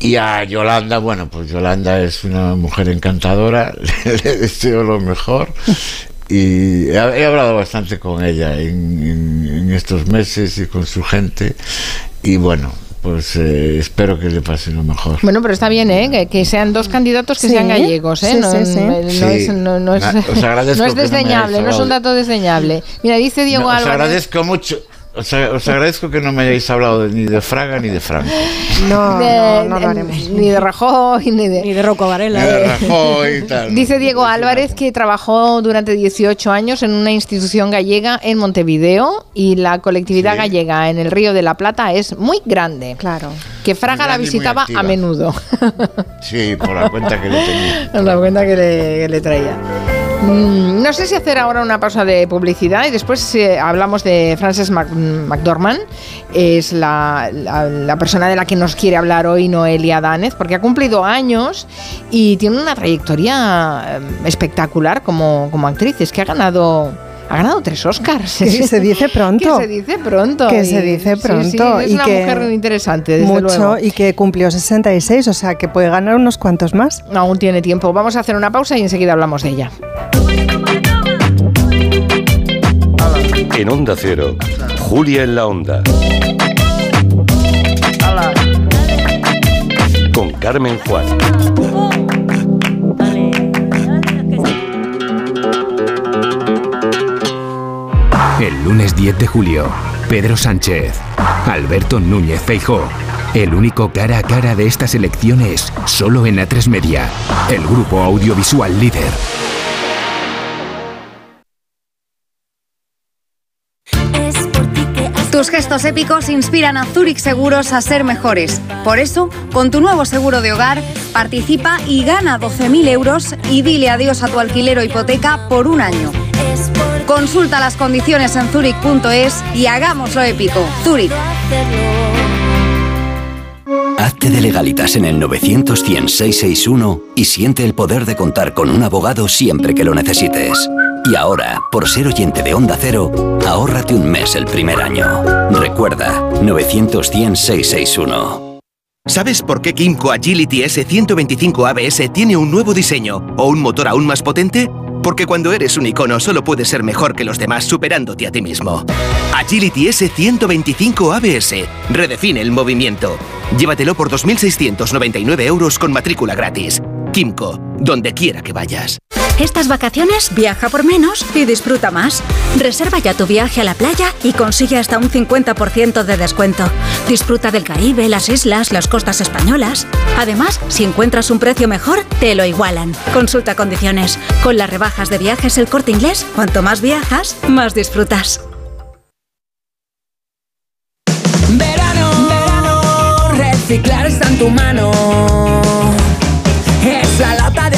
Y a Yolanda, bueno, pues Yolanda es una mujer encantadora, le deseo lo mejor. Y he, he hablado bastante con ella en, en- en estos meses y con su gente. Y bueno, pues eh, espero que le pase lo mejor. Bueno, pero está bien, ¿eh? Que, que sean dos candidatos que Sí, sean gallegos, ¿eh? sí, no, sí, sí. no- no Sí. es, no, no es, Na- no es desdeñable, no es un dato desdeñable. Mira, dice Diego No, os Álvarez. agradezco mucho. Os, agradezco que no me hayáis hablado de- ni de Fraga ni de Franco. No, de- no, no lo haremos. Ni de Rajoy, ni de, Ni de Rocco Varela. Ni de Rajoy y tal. Dice Diego Álvarez que trabajó durante 18 años en una institución gallega en Montevideo y la colectividad Sí. gallega en el Río de la Plata es muy grande. Claro. Que Fraga la grande visitaba a menudo. Sí, por la cuenta que le tenía. Nos la cuenta que le, que le traía. Mm, No sé si hacer ahora una pausa de publicidad y después eh, hablamos de Frances Mac- McDormand. Es la, persona de la que nos quiere hablar hoy Noelia Danez, porque ha cumplido años y tiene una trayectoria eh, espectacular como, como actriz. Es que ha ganado, ha ganado tres Oscars. Que se dice pronto. Que se dice pronto. Que Y- se dice sí, pronto. sí, es y una que mujer interesante, desde mucho luego. y que cumplió 66, o sea que puede ganar unos cuantos más. Aún tiene tiempo. Vamos a hacer una pausa y enseguida hablamos de ella. En Onda Cero, Julia en la Onda. Con Carmen Juan. El lunes 10 de julio, Pedro Sánchez, Alberto Núñez Feijó. El único cara a cara de estas elecciones, solo en A3 Media, el grupo audiovisual líder. Tus gestos épicos inspiran a Zurich Seguros a ser mejores. Por eso, con tu nuevo seguro de hogar, participa y gana 12.000 euros y dile adiós a tu alquiler o hipoteca por un año. Consulta las condiciones en zurich.es y hagámoslo épico. Zurich. Hazte de legalitas en el 900 100 661 y siente el poder de contar con un abogado siempre que lo necesites. Y ahora, por ser oyente de Onda Cero, ahórrate un mes el primer año. Recuerda, 900 100 661. ¿Sabes por qué Kimco Agility S125 ABS tiene un nuevo diseño o un motor aún más potente? Porque cuando eres un icono solo puedes ser mejor que los demás superándote a ti mismo. Agility S125 ABS. Redefine el movimiento. Llévatelo por 2.699 euros con matrícula gratis. Kimco, donde quiera que vayas. Estas vacaciones viaja por menos y disfruta más. Reserva ya tu viaje a la playa y consigue hasta un 50% de descuento. Disfruta del Caribe, las islas, las costas españolas. Además, si encuentras un precio mejor, te lo igualan. Consulta condiciones. Con las rebajas de viajes el corte inglés, cuanto más viajas, más disfrutas. Verano, verano, reciclar está en tu mano.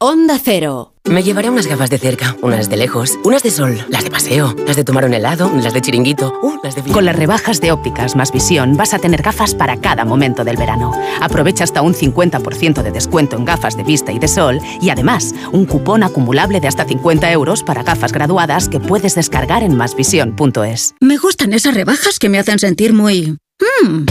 Onda Cero. Me llevaré unas gafas de cerca, unas de lejos, unas de sol, las de paseo, las de tomar un helado, las de chiringuito, uh, las de... Con las rebajas de ópticas más visión vas a tener gafas para cada momento del verano. Aprovecha hasta un 50% de descuento en gafas de vista y de sol y además un cupón acumulable de hasta 50 euros para gafas graduadas que puedes descargar en masvisión.es. Me gustan esas rebajas que me hacen sentir muy... Mm.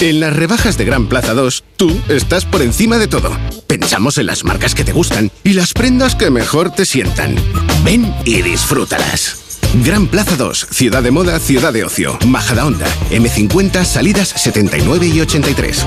En las rebajas de Gran Plaza 2, tú estás por encima de todo. Pensamos en las marcas que te gustan y las prendas que mejor te sientan. Ven y disfrútalas. Gran Plaza 2, Ciudad de Moda, Ciudad de Ocio, Majadahonda, M50, salidas 79 y 83.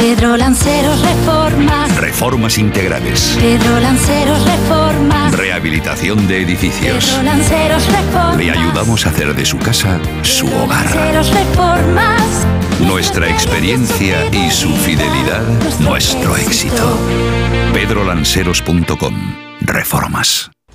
Pedro Lanceros Reformas. Reformas integrales. Pedro Lanceros Reformas. Rehabilitación de edificios. Pedro Lanceros Reformas. Le ayudamos a hacer de su casa su hogar. Lanceros Reformas. Nuestra experiencia y su fidelidad, nuestro éxito. pedrolanceros.com. Reformas.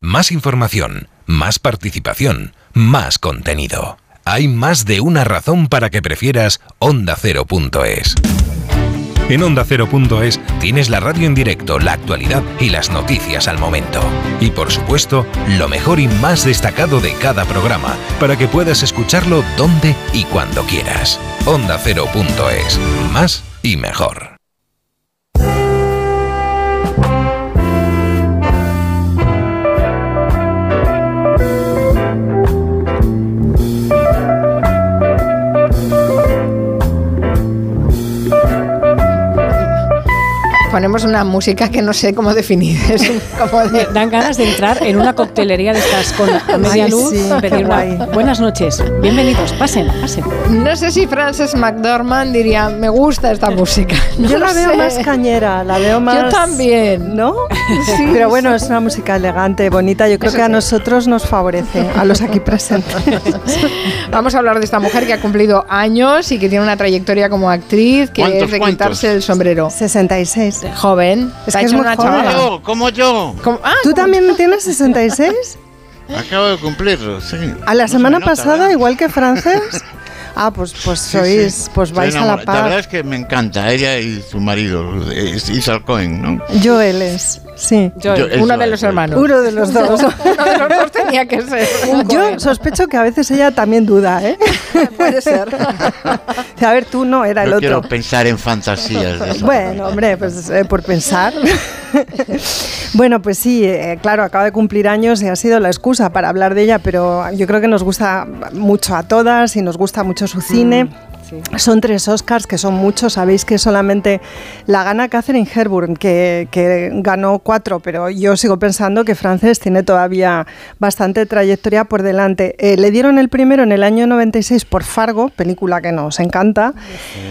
Más información, más participación, más contenido. Hay más de una razón para que prefieras ondacero.es. En ondacero.es tienes la radio en directo, la actualidad y las noticias al momento. Y por supuesto, lo mejor y más destacado de cada programa, para que puedas escucharlo donde y cuando quieras. Ondacero.es. Más y mejor. Ponemos una música que no sé cómo definir. Es un- como de- Dan ganas de entrar en una coctelería de estas con a media Ay, luz. sí, pedir una-. Buenas noches, bienvenidos, pasen, pasen. No sé si Frances McDormand diría, me gusta esta música. No Yo la veo más cañera, la veo más... Yo también. ¿No? Sí, Pero bueno, sí. es una música elegante, bonita. Yo creo Eso que a sí. nosotros nos favorece, a los aquí presentes. Vamos a hablar de esta mujer que ha cumplido años y que tiene una trayectoria como actriz que ¿Cuántos, es de cuántos? quitarse el sombrero. 66. Joven. Es Se que es muy una joven. Yo, como yo. Como- ah, ¿Tú como- también tienes 66? Acabo de cumplirlo, sí. A la No se semana me nota, pasada, ¿verdad? igual que Frances. Ah, pues, pues Sí, sois, sí. pues vais a la enamorado. La verdad es que me encanta ella y su marido, es Isal Cohen, ¿no? Joel es, sí. Joel. Yo- Uno de los hermanos. Uno de los dos. Uno de los dos tenía que ser. Yo sospecho que a veces ella también duda, ¿eh? Puede ser. A ver, tú no, era el otro. quiero pensar en fantasías de eso. Bueno, hombre, pues eh, por pensar. bueno, pues sí, eh, claro, acaba de cumplir años y ha sido la excusa para hablar de ella, pero yo creo que nos gusta mucho a todas y nos gusta mucho su cine. Son tres Oscars, que son muchos. Sabéis que solamente la gana Catherine Hepburn, que, que ganó cuatro, pero yo sigo pensando que Frances tiene todavía bastante trayectoria por delante. Eh, le dieron el primero en el año 96 por Fargo, película que nos encanta.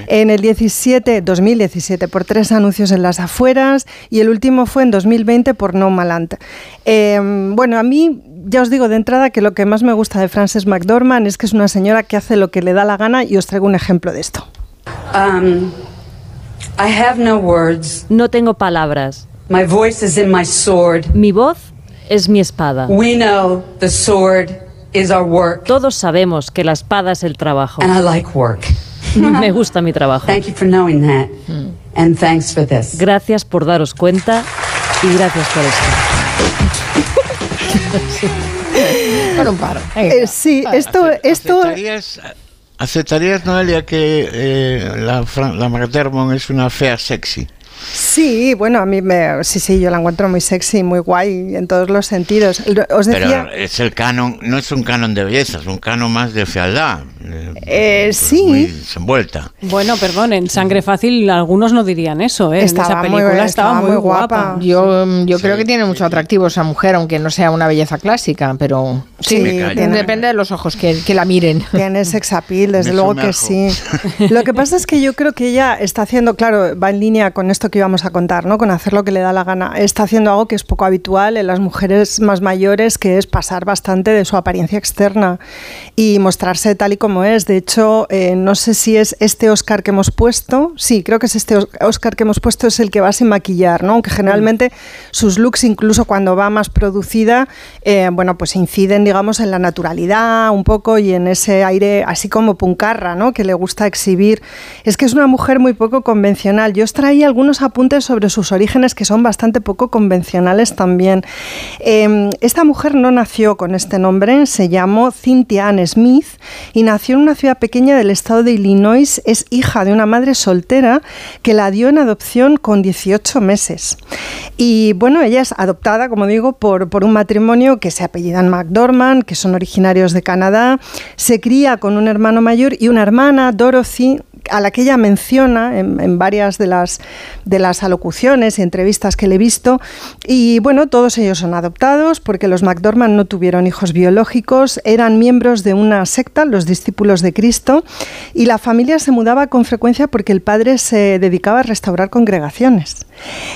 En el 17, 2017 por tres anuncios en las afueras y el último fue en 2020 por No Maland. Eh, bueno, a mí ya os digo de entrada que lo que más me gusta de Frances McDormand es que es una señora que hace lo que le da la gana y os traigo un ejemplo de esto. Um, I have no words. No tengo palabras. My voice is in my sword. Mi voz es mi espada. We know the sword is our work. Todos sabemos que la espada es el trabajo. And I like work. Me gusta mi trabajo. Thank you for knowing that. And thanks for this. Gracias por daros cuenta y gracias por esto. Con un paro. Eh, sí, esto, esto ¿Aceptarías, aceptarías, Noelia, que eh, la, Fran- la McDermott es una fea sexy? Sí, bueno, a mí me, sí, sí, yo la encuentro muy sexy, muy guay en todos los sentidos. Os decía, Pero es el canon, no es un canon de belleza, es un canon más de fealdad. eh, eh, sí, muy desenvuelta. Bueno, perdón, en Sangre Fácil algunos no dirían eso, ¿eh? En Estaba esa muy- película estaba estaba, muy muy guapa. guapa. Yo, mm, yo creo que tiene mucho atractivo esa mujer, aunque no sea una belleza clásica, pero sí, Sí, tiene- depende de los ojos que, que la miren. Tiene sex appeal, desde Me luego que sí. Lo que pasa es que yo creo que ella está haciendo, claro, va en línea con esto que íbamos a contar, ¿no? Con hacer lo que le da la gana. Está haciendo algo que es poco habitual en las mujeres más mayores, que es pasar bastante de su apariencia externa y mostrarse tal y como es. De hecho, eh, no sé si es este Oscar que hemos puesto. Sí, creo que es este Os- Oscar que hemos puesto, es el que va sin maquillar, ¿no? Aunque generalmente sus looks, incluso cuando va más producida, eh, bueno, pues inciden, digamos, en la naturalidad un poco y en ese aire así como puncarra, ¿no? Que le gusta exhibir. Es que es una mujer muy poco convencional. Yo os traía algunos apuntes sobre sus orígenes que son bastante poco convencionales también. Eh, esta mujer no nació con este nombre, se llamó Cynthia Ann Smith y nació en una ciudad pequeña del estado de Illinois. Es hija de una madre soltera que la dio en adopción con 18 meses. Y bueno, ella es adoptada, como digo, por, por un matrimonio que se apellidan McDormand, que son originarios de Canadá. Se cría con un hermano mayor y una hermana, Dorothy, a la que ella menciona en, varias de las, de las alocuciones y entrevistas que le he visto. Y bueno, todos ellos son adoptados porque los McDormand no tuvieron hijos biológicos, eran miembros de una secta, los discípulos de Cristo, y la familia se mudaba con frecuencia porque el padre se dedicaba a restaurar congregaciones.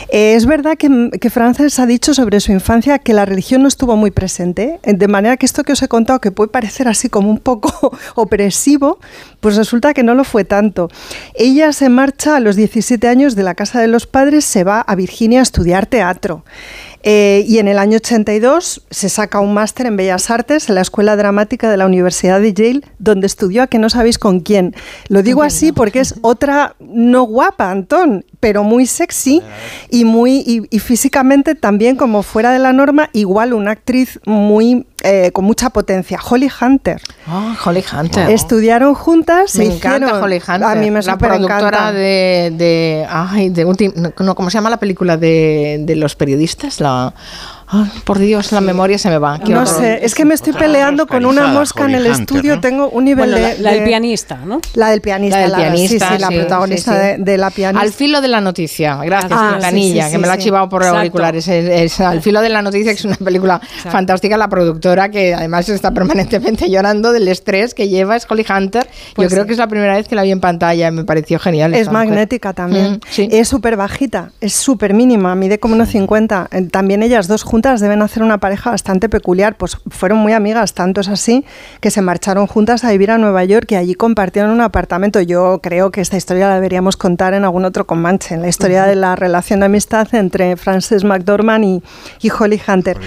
Eh, es verdad que, que Frances ha dicho sobre su infancia que la religión no estuvo muy presente, eh, de manera que esto que os he contado, que puede parecer así como un poco opresivo, pues resulta que no lo fue tanto. Ella se marcha a los 17 años de la casa de los padres, se va a Virginia a estudiar teatro. Eh, y en el año 82 se saca un máster en Bellas Artes en la Escuela Dramática de la Universidad de Yale, donde estudió a que no sabéis con quién. Lo digo así porque es otra no guapa, Antón, pero muy sexy y muy y, y físicamente también como fuera de la norma, igual una actriz muy eh, con mucha potencia, Holly Hunter. Ah, Holly Hunter. Estudiaron juntas. Me se encanta hicieron- Holly Hunter. A mí me la productora encanta. de, de, ay, de ultim- no, ¿cómo se llama la película de, de los periodistas? La, ay, por Dios, la memoria se me va. Qué No horror. sé, es que me estoy peleando con una mosca en el Hunter, estudio. ¿no? Tengo un nivel Bueno, de, la- la del de- pianista, ¿no? La del pianista, La del pianista, sí, sí, la sí, protagonista sí, sí. De, de la pianista. Al filo de la noticia, gracias, Ah, sí, que me lo ha chivado por exacto. auriculares. Es, es Al filo de la noticia, que es una película fantástica. La productora, que además está permanentemente llorando del estrés que lleva, es Holly Hunter. Pues Yo creo que es la primera vez que la vi en pantalla y me pareció genial. Es esta mujer. magnética también. Mm, sí. Es súper bajita, es súper mínima, mide como unos 50. Eh, También ellas dos juntas deben hacer una pareja bastante peculiar, pues fueron muy amigas, tanto es así que se marcharon juntas a vivir a Nueva York y allí compartieron un apartamento. Yo creo que esta historia la deberíamos contar en algún otro Comanche, en la historia de la relación de amistad entre Frances McDormand y, y Holly Hunter.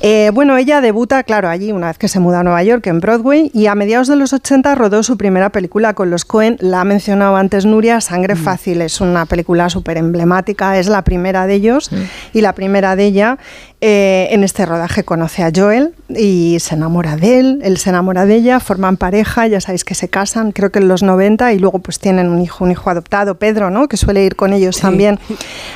Eh, bueno, ella debuta, claro, allí una vez que se muda a Nueva York, en Broadway, y a mediados de los 80 rodó su primera película con los Cohen. La ha mencionado antes Nuria, Sangre Fácil. Es una película súper emblemática, es la primera de ellos y la primera de ella. Eh, en este rodaje conoce a Joel y se enamora de él, él se enamora de ella, forman pareja, ya sabéis que se casan, creo que en los 90, y luego pues tienen un hijo, un hijo adoptado, Pedro, ¿no? que suele ir con ellos también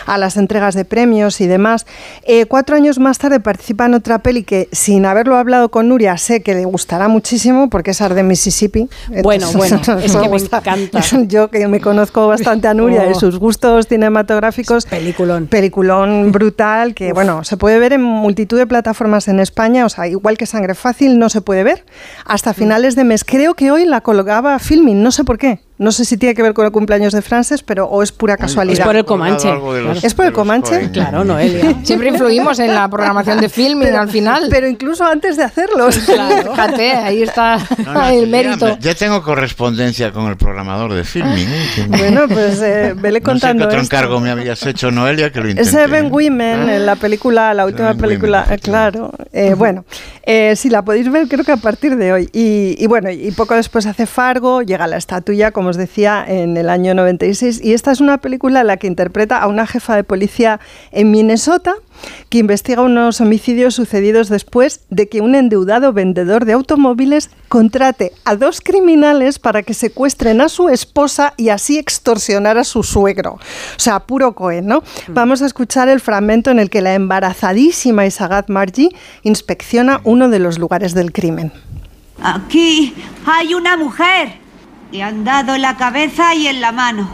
a las entregas de premios y demás. Eh, cuatro años más tarde participa en otra peli que, sin haberlo hablado con Nuria, sé que le gustará muchísimo porque es Arde Mississippi. Bueno, bueno, es que me encanta. Yo que me conozco bastante a Nuria y Oh. sus gustos cinematográficos. Peliculón. Peliculón brutal que, bueno, se puede ver en multitud de plataformas en España. O sea, igual que Sangre Fácil no se puede ver hasta finales de mes. Creo que hoy la colgaba Filming, no sé por qué. No sé si tiene que ver con el cumpleaños de Frances, pero o es pura casualidad. Es por el Comanche. ¿Es por el Comanche? Claro, Noelia. Siempre influimos en la programación de filming al final. Pero incluso antes de hacerlos. Claro. Fíjate, ahí está No, no, el mérito. Ya, ya tengo correspondencia con el programador de filming. ¿eh? Bueno, pues eh, vele no sé qué contando otro encargo me habías hecho, Noelia, que lo intenté. Ese Ben Women, en la película, la última Ben película, Women, claro. Eh, bueno, eh, sí, la podéis ver creo que a partir de hoy. Y, y bueno, y poco después hace Fargo, llega la estatuilla, como os decía, en el año 96. Y esta es una película en la que interpreta a una jefa de policía en Minnesota que investiga unos homicidios sucedidos después de que un endeudado vendedor de automóviles contrate a dos criminales para que secuestren a su esposa y así extorsionar a su suegro. O sea, puro Cohen, ¿no? Vamos a escuchar el fragmento en el que la embarazadísima y sagaz Margie inspecciona uno de los lugares del crimen. Aquí hay una mujer. Le han dado en la cabeza y en la mano.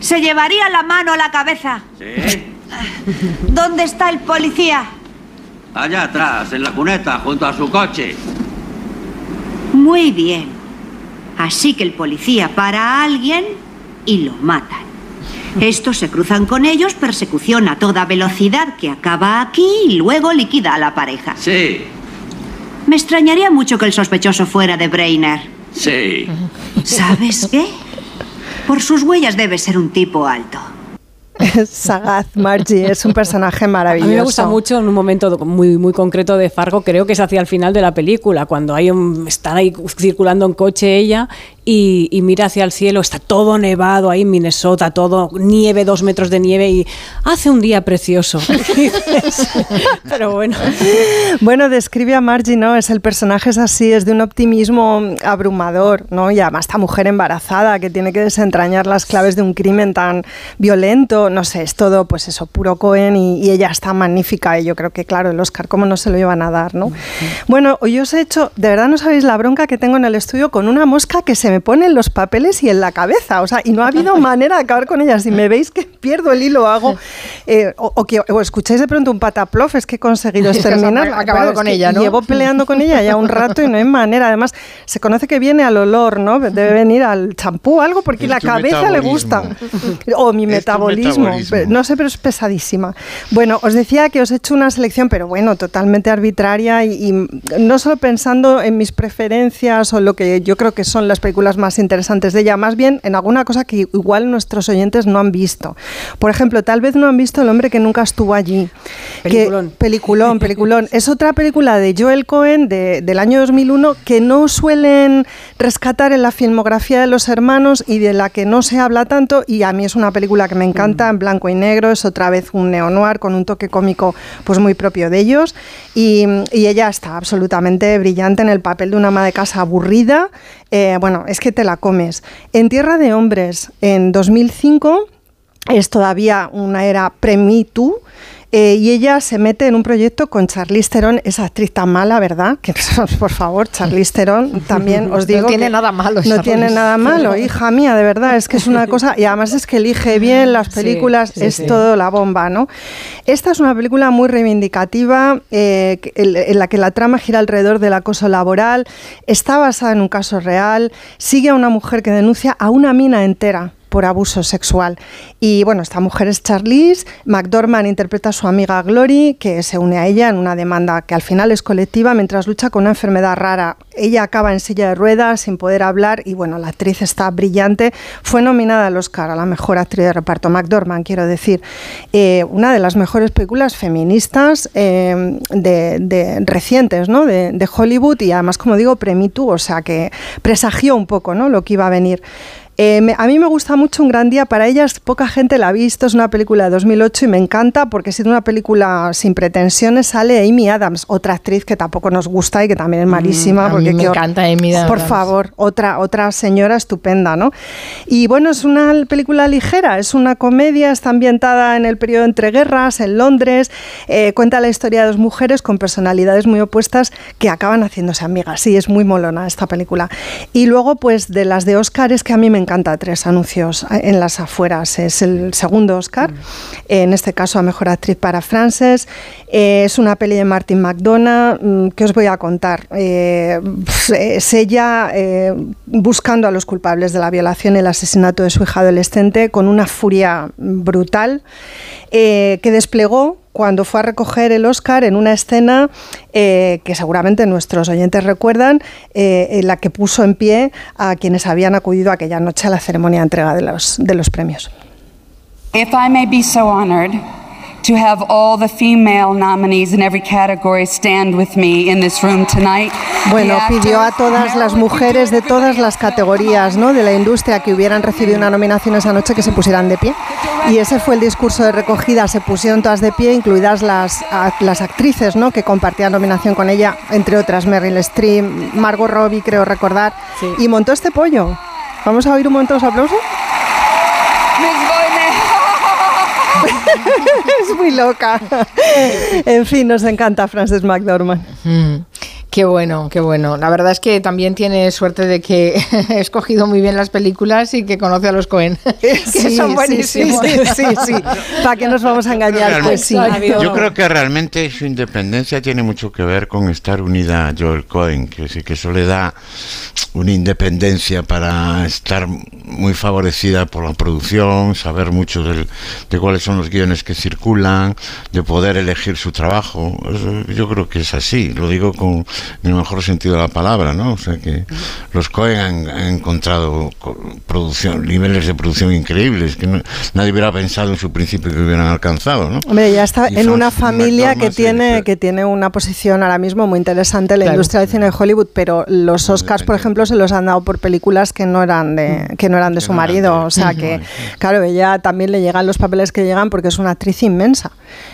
Se llevaría la mano a la cabeza. Sí. ¿Dónde está el policía? Allá atrás, en la cuneta, junto a su coche. Muy bien. Así que el policía para a alguien y lo matan. Estos se cruzan con ellos, persecución a toda velocidad que acaba aquí y luego liquida a la pareja. Sí, Me extrañaría mucho que el sospechoso fuera de Brainer. Sí. ¿Sabes qué? Por sus huellas debe ser un tipo alto. sagaz Margie es un personaje A maravilloso. mí me gusta mucho en un momento muy, muy concreto de Fargo, creo que es hacia el final de la película, cuando hay un, están ahí circulando en coche ella y, y mira hacia el cielo, está todo nevado ahí en Minnesota, todo nieve, dos metros de nieve y hace un día precioso. Pero bueno. Bueno, describe a Margie, ¿no? Es el personaje es así, es de un optimismo abrumador, ¿no? Y además esta mujer embarazada que tiene que desentrañar las claves de un crimen tan violento, no sé, es todo, pues eso, puro Cohen y, y ella está magnífica y yo creo que, claro, el Oscar, ¿cómo no se lo iban a dar, no? Bueno, hoy os he hecho, de verdad no sabéis la bronca que tengo en el estudio con una mosca que se me pone en los papeles y en la cabeza, o sea, y no ha habido manera de acabar con ella. Si me veis que pierdo el hilo, hago, eh, o, o que o escucháis de pronto un pataplof, es que he conseguido exterminar. acabado con ella, ¿no? Llevo peleando con ella ya un rato y no hay manera. Además, se conoce que viene al olor, ¿no? Debe venir al champú o algo porque Es la cabeza le gusta. O mi metabolismo. metabolismo. No sé, pero es pesadísima. Bueno, os decía que os he hecho una selección, pero bueno, totalmente arbitraria y, y no solo pensando en mis preferencias o lo que yo creo que son las películas más interesantes de ella, más bien en alguna cosa que igual nuestros oyentes no han visto. Por ejemplo, tal vez no han visto El hombre que nunca estuvo allí. Que- Peliculón. peliculón, peliculón. Es otra película de Joel Cohen de- del año 2001 que no suelen rescatar en la filmografía de los hermanos y de la que no se habla tanto y a mí es una película que me encanta en blanco y negro, es otra vez un neo-noir con un toque cómico pues muy propio de ellos y, y ella está absolutamente brillante en el papel de una ama de casa aburrida, Eh, bueno, es que te la comes. En Tierra de Hombres, en 2005, es todavía una era pre-Me Too. eh, y ella se mete en un proyecto con Charlize Theron, esa actriz tan mala, ¿verdad? Que por favor, Charlize Theron también os digo No tiene que nada malo. no Charlize. tiene nada malo, hija mía, de verdad, es que es una cosa, y además es que elige bien las Sí, películas, sí, es sí. todo la bomba, ¿no? Esta es una película muy reivindicativa, eh, en la que la trama gira alrededor del acoso laboral, está basada en un caso real, sigue a una mujer que denuncia a una mina entera por abuso sexual. Y bueno, esta mujer es Charlize, McDormand interpreta a su amiga Glory, que se une a ella en una demanda que al final es colectiva mientras lucha con una enfermedad rara. Ella acaba en silla de ruedas, sin poder hablar, y bueno, la actriz está brillante. Fue nominada al Oscar a la mejor actriz de reparto, McDormand, quiero decir. Eh, una de las mejores películas feministas eh, de, recientes, ¿no? De, de Hollywood, y además, como digo, premitu, o sea que presagió un poco, ¿no? Lo que iba a venir. Eh, me- a mí me gusta mucho Un gran día para ellas, poca gente la ha visto, es una película de 2008 y me encanta porque siendo una película sin pretensiones sale Amy Adams, otra actriz que tampoco nos gusta y que también es malísima. Mm, a porque mí me encanta Amy Por Adams. favor, otra, otra señora estupenda, ¿no? Y bueno, es una película ligera, es una comedia, está ambientada en el periodo entre guerras, en Londres, eh, cuenta la historia de dos mujeres con personalidades muy opuestas que acaban haciéndose amigas. Sí, es muy molona esta película. Y luego, pues de las de Oscar es que a mí me encanta Tres anuncios en las afueras. Es el segundo Oscar, en este caso a Mejor Actriz para Frances. Eh, es una peli de Martin McDonough mm, que os voy a contar. Eh, es ella eh, buscando a los culpables de la violación y el asesinato de su hija adolescente con una furia brutal que desplegó cuando fue a recoger el Oscar en una escena eh, que seguramente nuestros oyentes recuerdan, eh, en la que puso en pie a quienes habían acudido aquella noche a la ceremonia de entrega de los, de los premios. If I may so honored, to have all the female nominees in every category stand with me in this room tonight. Bueno, pidió a todas las mujeres de todas las categorías ¿no? de la industria que hubieran recibido una nominación esa noche que se pusieran de pie. Y ese fue el discurso de recogida, se pusieron todas de pie, incluidas las, las actrices ¿no? que compartían nominación con ella, entre otras Meryl Streep, Margot Robbie, creo recordar, y montó este pollo. ¿Vamos a oír un momento los aplausos? es muy loca. En fin, nos encanta Frances McDormand. Mm, qué bueno, qué bueno. La verdad es que también tiene suerte de que he escogido muy bien las películas y que conoce a los Cohen, que son buenísimos. Sí, sí, sí. ¿Para qué nos vamos a engañar? Pues sí. Yo creo que realmente su independencia tiene mucho que ver con estar unida a Joel Cohen, que sí que eso le da una independencia para estar muy favorecida por la producción, saber mucho del, de cuáles son los guiones que circulan, de poder elegir su trabajo. Yo creo que es así, lo digo con el mejor sentido de la palabra, ¿no? O sea que los Cohen han, encontrado producción, niveles de producción increíbles que nadie hubiera pensado en su principio que hubieran alcanzado, ¿no? Hombre, ya está en una familia que tiene, que tiene una posición ahora mismo muy interesante en la industria del cine de Hollywood, pero los Oscars, por ejemplo, se los han dado por películas que no eran de, que no eran de su marido. O sea que, claro, ella también le llegan los papeles que llegan porque es una actriz inmensa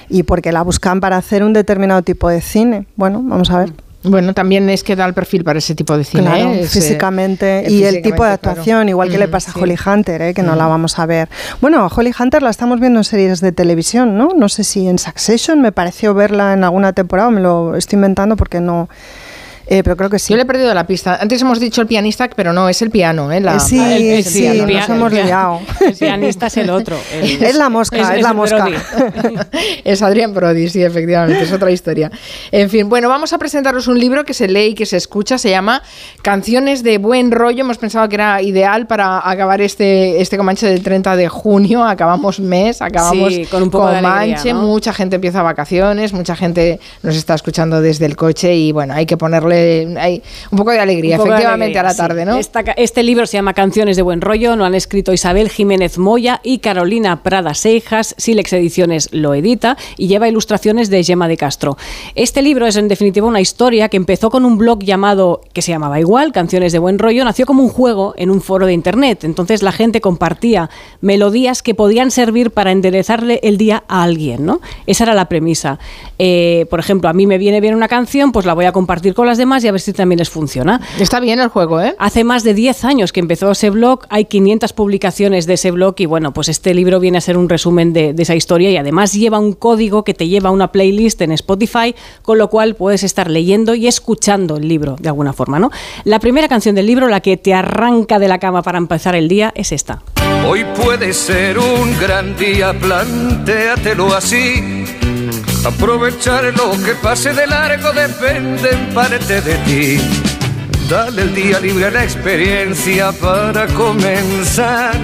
y porque la buscan para hacer un determinado tipo de cine. Bueno, vamos a ver. Bueno, también es que da el perfil para ese tipo de cine. Claro, ¿eh? físicamente. y el tipo de actuación, igual que le pasa a Holly Hunter, ¿eh? que no la vamos a ver. Bueno, a Holly Hunter la estamos viendo en series de televisión, ¿no? No sé si en Succession me pareció verla en alguna temporada, me lo estoy inventando porque no eh, pero creo que sí. Yo le he perdido la pista. Antes hemos dicho el pianista, pero no, es el piano. ¿eh? La, sí, el, sí, nos hemos liado. El pianista es el otro. es la mosca, es, la mosca. es Adrián Brody, sí, efectivamente, es otra historia. En fin, bueno, vamos a presentaros un libro que se lee y que se escucha, se llama Canciones de buen rollo. Hemos pensado que era ideal para acabar este, este Comanche del 30 de junio. Acabamos mes, acabamos con un poco de alegría, Mucha gente empieza vacaciones, mucha gente nos está escuchando desde el coche y bueno, hay que ponerle un poco de alegría, efectivamente, a la tarde, ¿no? este libro se llama Canciones de Buen Rollo, lo han escrito Isabel Jiménez Moya y Carolina Prada Seijas, Silex Ediciones lo edita y lleva ilustraciones de Gemma de Castro. Este libro es en definitiva una historia que empezó con un blog llamado, que se llamaba igual, Canciones de Buen Rollo, nació como un juego en un foro de internet, entonces la gente compartía melodías que podían servir para enderezarle el día a alguien, ¿no? Esa era la premisa. Eh, por ejemplo, a mí me viene bien una canción, pues la voy a compartir con las demás y a ver si también les funciona. Está bien el juego, ¿eh? Hace más de 10 años que empezó ese blog, hay 500 publicaciones de ese blog y bueno, pues este libro viene a ser un resumen de, esa historia y además lleva un código que te lleva a una playlist en Spotify, con lo cual puedes estar leyendo y escuchando el libro de alguna forma, ¿no? La primera canción del libro, la que te arranca de la cama para empezar el día, es esta. Hoy puede ser un gran día, plantéatelo así Aprovechar lo que pase de largo depende en parte de ti. Dale el día libre a la experiencia para comenzar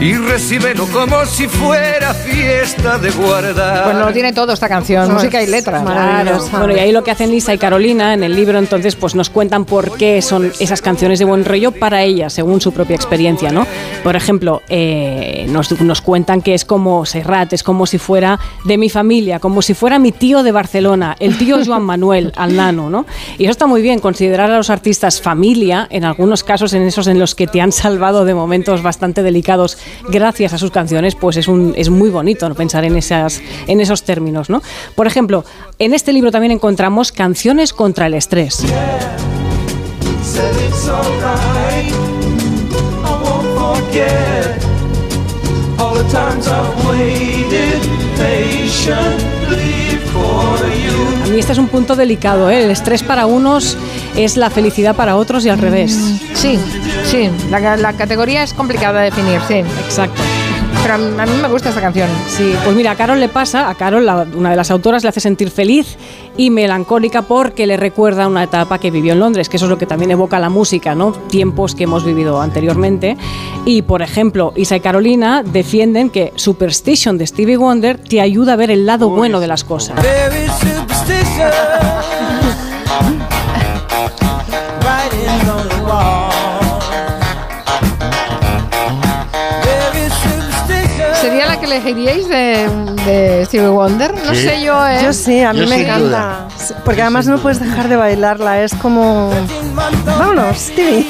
y recíbelo como si fuera fiesta de guardar. Bueno, lo tiene todo esta canción, música y letra. Bueno, y ahí lo que hacen Lisa y Carolina en el libro, entonces, pues nos cuentan por qué son esas canciones de buen rollo para ellas, según su propia experiencia, ¿no? Por ejemplo, eh, nos, nos cuentan que es como Serrat, es como si fuera de mi familia, como si fuera mi tío de Barcelona, el tío Joan Manuel, al nano, ¿no? Y eso está muy bien, considerar a los artistas familia, en algunos casos en esos en los que te han salvado de momentos bastante delicados gracias a sus canciones, pues es, un, es muy bonito pensar en, esas, en esos términos. ¿no? Por ejemplo, en este libro también encontramos canciones contra el estrés. A mí este es un punto delicado. ¿eh? El estrés para unos es la felicidad para otros y al revés. Sí, sí, la, la categoría es complicada de definir, sí. Exacto. Pero a mí, a mí me gusta esta canción. Sí, pues mira, a Carol le pasa, a Carol, la- una de las autoras, le hace sentir feliz y melancólica porque le recuerda una etapa que vivió en Londres, que eso es lo que también evoca la música, ¿no? Tiempos que hemos vivido anteriormente. Y, por ejemplo, Isa y Carolina defienden que Superstition de Stevie Wonder te ayuda a ver el lado bueno de las cosas. ¿Sería la que elegiríais de, de Stevie Wonder? No Sí. sé yo, ¿eh? Yo sí, a mí Yo me encanta. duda. Porque además no puedes dejar de bailarla, es como... Vámonos, Stevie.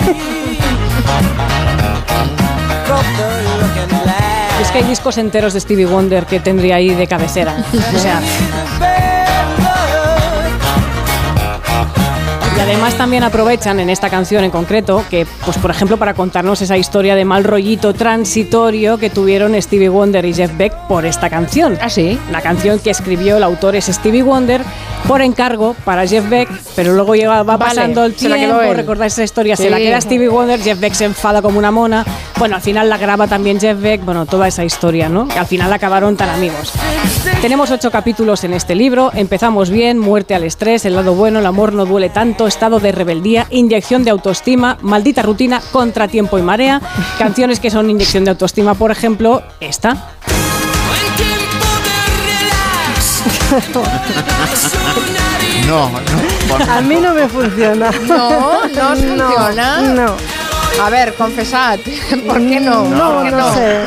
Es que hay discos enteros de Stevie Wonder que tendría ahí de cabecera. O sea, Y además también aprovechan en esta canción en concreto que, pues por ejemplo, para contarnos esa historia de mal rollito transitorio que tuvieron Stevie Wonder y Jeff Beck por esta canción. ¿Ah, sí? La canción que escribió el autor es Stevie Wonder por encargo para Jeff Beck, pero luego llega, va Vale, pasando el tiempo, recordáis esa historia, Sí. se la queda Stevie Wonder, Jeff Beck se enfada como una mona, bueno, al final la graba también Jeff Beck, bueno, toda esa historia, ¿no? Que al final acabaron tan amigos. Tenemos ocho capítulos en este libro, empezamos bien, muerte al estrés, el lado bueno, el amor no duele tanto, estado de rebeldía, inyección de autoestima, maldita rutina, contratiempo y marea, canciones que son inyección de autoestima, por ejemplo, esta. No, no. A mí no me funciona. No, no funciona. No. A ver, confesad. ¿Por qué no? No, ¿Por qué no, sé.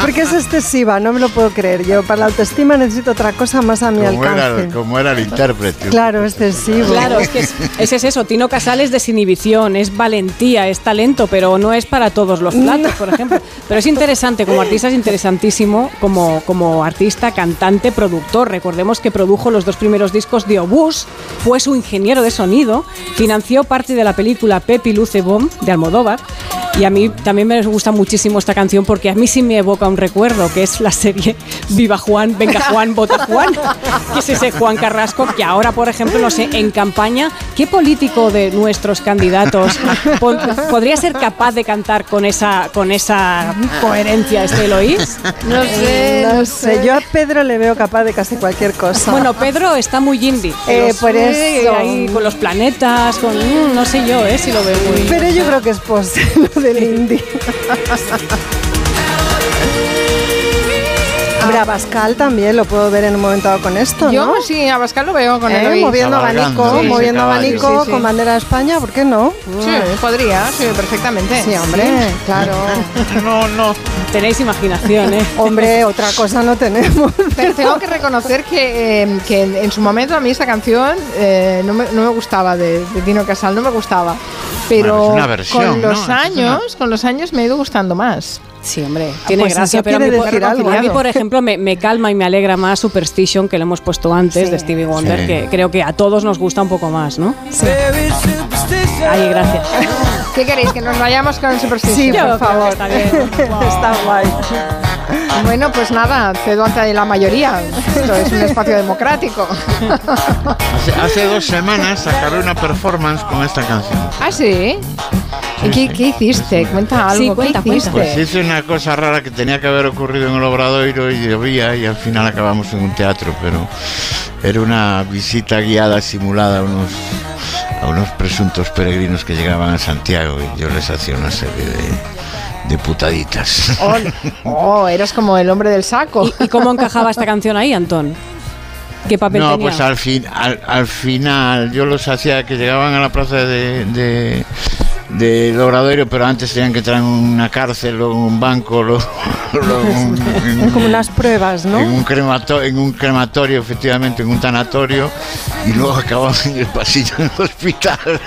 Porque es excesiva, no me lo puedo creer. Yo para la autoestima necesito otra cosa más a mi Como era, alcance. como era el intérprete. Claro, excesivo. Claro, es que es, ese es eso. Tino Casal es desinhibición, es valentía, es talento, pero no es para todos los platos, por ejemplo. Pero es interesante, como artista es interesantísimo, como, como artista, cantante, productor. Recordemos que produjo los dos primeros discos de Obús, fue su ingeniero de sonido, financió parte de la película Pepi Luce Bomb de Almodóvar. that. Y a mí también me gusta muchísimo esta canción porque a mí sí me evoca un recuerdo, que es la serie Viva Juan, Venga Juan, Vota Juan, que es ese Juan Carrasco que ahora, por ejemplo, no sé, en campaña, ¿qué político de nuestros candidatos po- podría ser capaz de cantar con esa, con esa coherencia este Eloís? No sé, No sé, yo a Pedro le veo capaz de casi cualquier cosa. Bueno, Pedro está muy indie. Eh, por eso. ahí con los planetas, con mm, no sé yo, eh, si lo veo muy. Pero yo creo que es pose lo del indie. Hombre, a Pascal también lo puedo ver en un momento dado con esto, Yo ¿no? sí, a Pascal lo veo con ¿Eh? Eloís. Moviendo abanico, sí, moviendo abanico Sí, sí, con bandera de España, ¿por qué no? Sí, podría, sí, perfectamente. Sí, hombre, claro. No, no. Tenéis imaginación, ¿eh? Hombre, otra cosa no tenemos. Pero tengo que reconocer que, eh, que en, en su momento a mí esta canción eh, no, me, no me gustaba de, de Tino Casal, no me gustaba. Pero Bueno, una versión, con ¿no? los una- años, con los años me ha ido gustando más. Sí, hombre, tiene pues gracia, pero a mí, por, decir a algo. mí, por ejemplo, me, me calma y me alegra más Superstition, que lo hemos puesto antes, Sí. de Stevie Wonder, Sí. que creo que a todos nos gusta un poco más, ¿no? Ay, gracias. ¿Qué queréis? ¿Que nos vayamos con Superstition? Sí, por favor. está bien. Está guay. Bueno, pues nada, cedo ante la mayoría. Esto es un espacio democrático. Hace, hace dos semanas sacaron una performance con esta canción. ¿Ah, sí? ¿Y qué, qué hiciste? Cuenta algo. Sí, cuenta, ¿Qué hiciste? Pues hice una cosa rara que tenía que haber ocurrido en el Obradoiro y llovía y al final acabamos en un teatro, pero era una visita guiada simulada a unos, a unos presuntos peregrinos que llegaban a Santiago y yo les hacía una serie de, de putaditas. Oh, oh, eras como el hombre del saco. ¿Y, y cómo encajaba esta canción ahí, Antón? ¿Qué papel No, tenía? pues al, fin, al, al final yo los hacía que llegaban a la plaza de, de, del Obradoiro, pero antes tenían que entrar en una cárcel, luego en un banco, luego, un- en un- Como unas pruebas, ¿no? en un, cremato- en un crematorio, efectivamente, en un tanatorio, y luego acababan en el pasillo del hospital.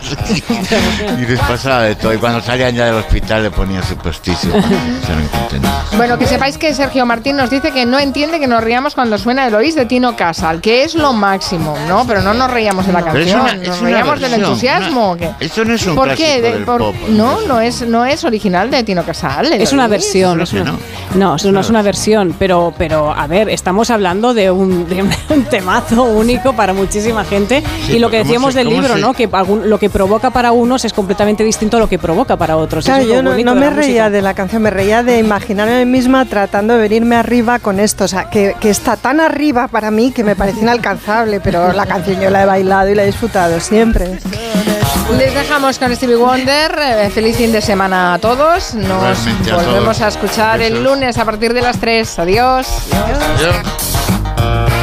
y les pasaba de todo. Y cuando salían ya del hospital le ponían supersticio que. Bueno, que sepáis que Sergio Martín nos dice que no entiende que nos riamos cuando suena Eloís de Tino Casal, que es lo máximo, ¿no? Pero no nos reíamos de la canción, una- nos reíamos del versión, entusiasmo. una- ¿o qué? Esto no es un ¿Por clásico qué? De- del ¿Por por- pop. no, no es, no es original de Tino Casal. Es una versión. es una- no, eso no es una versión, pero, pero a ver, estamos hablando de un, de un temazo único para muchísima gente. Sí, y lo que ¿cómo decíamos se- del libro, se- ¿no? Que algún- lo que provoca para unos es completamente distinto a lo que provoca para otros. Claro, Eso es lo yo no, no de me música. reía de la canción, me reía de imaginarme a mí misma tratando de venirme arriba con esto. O sea, que, que está tan arriba para mí que me parece inalcanzable, pero la canción yo la he bailado y la he disfrutado siempre. Les dejamos con Stevie Wonder. Eh, feliz fin de semana a todos. Nos a volvemos todos. a escuchar el lunes a partir de las 3. Adiós. Adiós.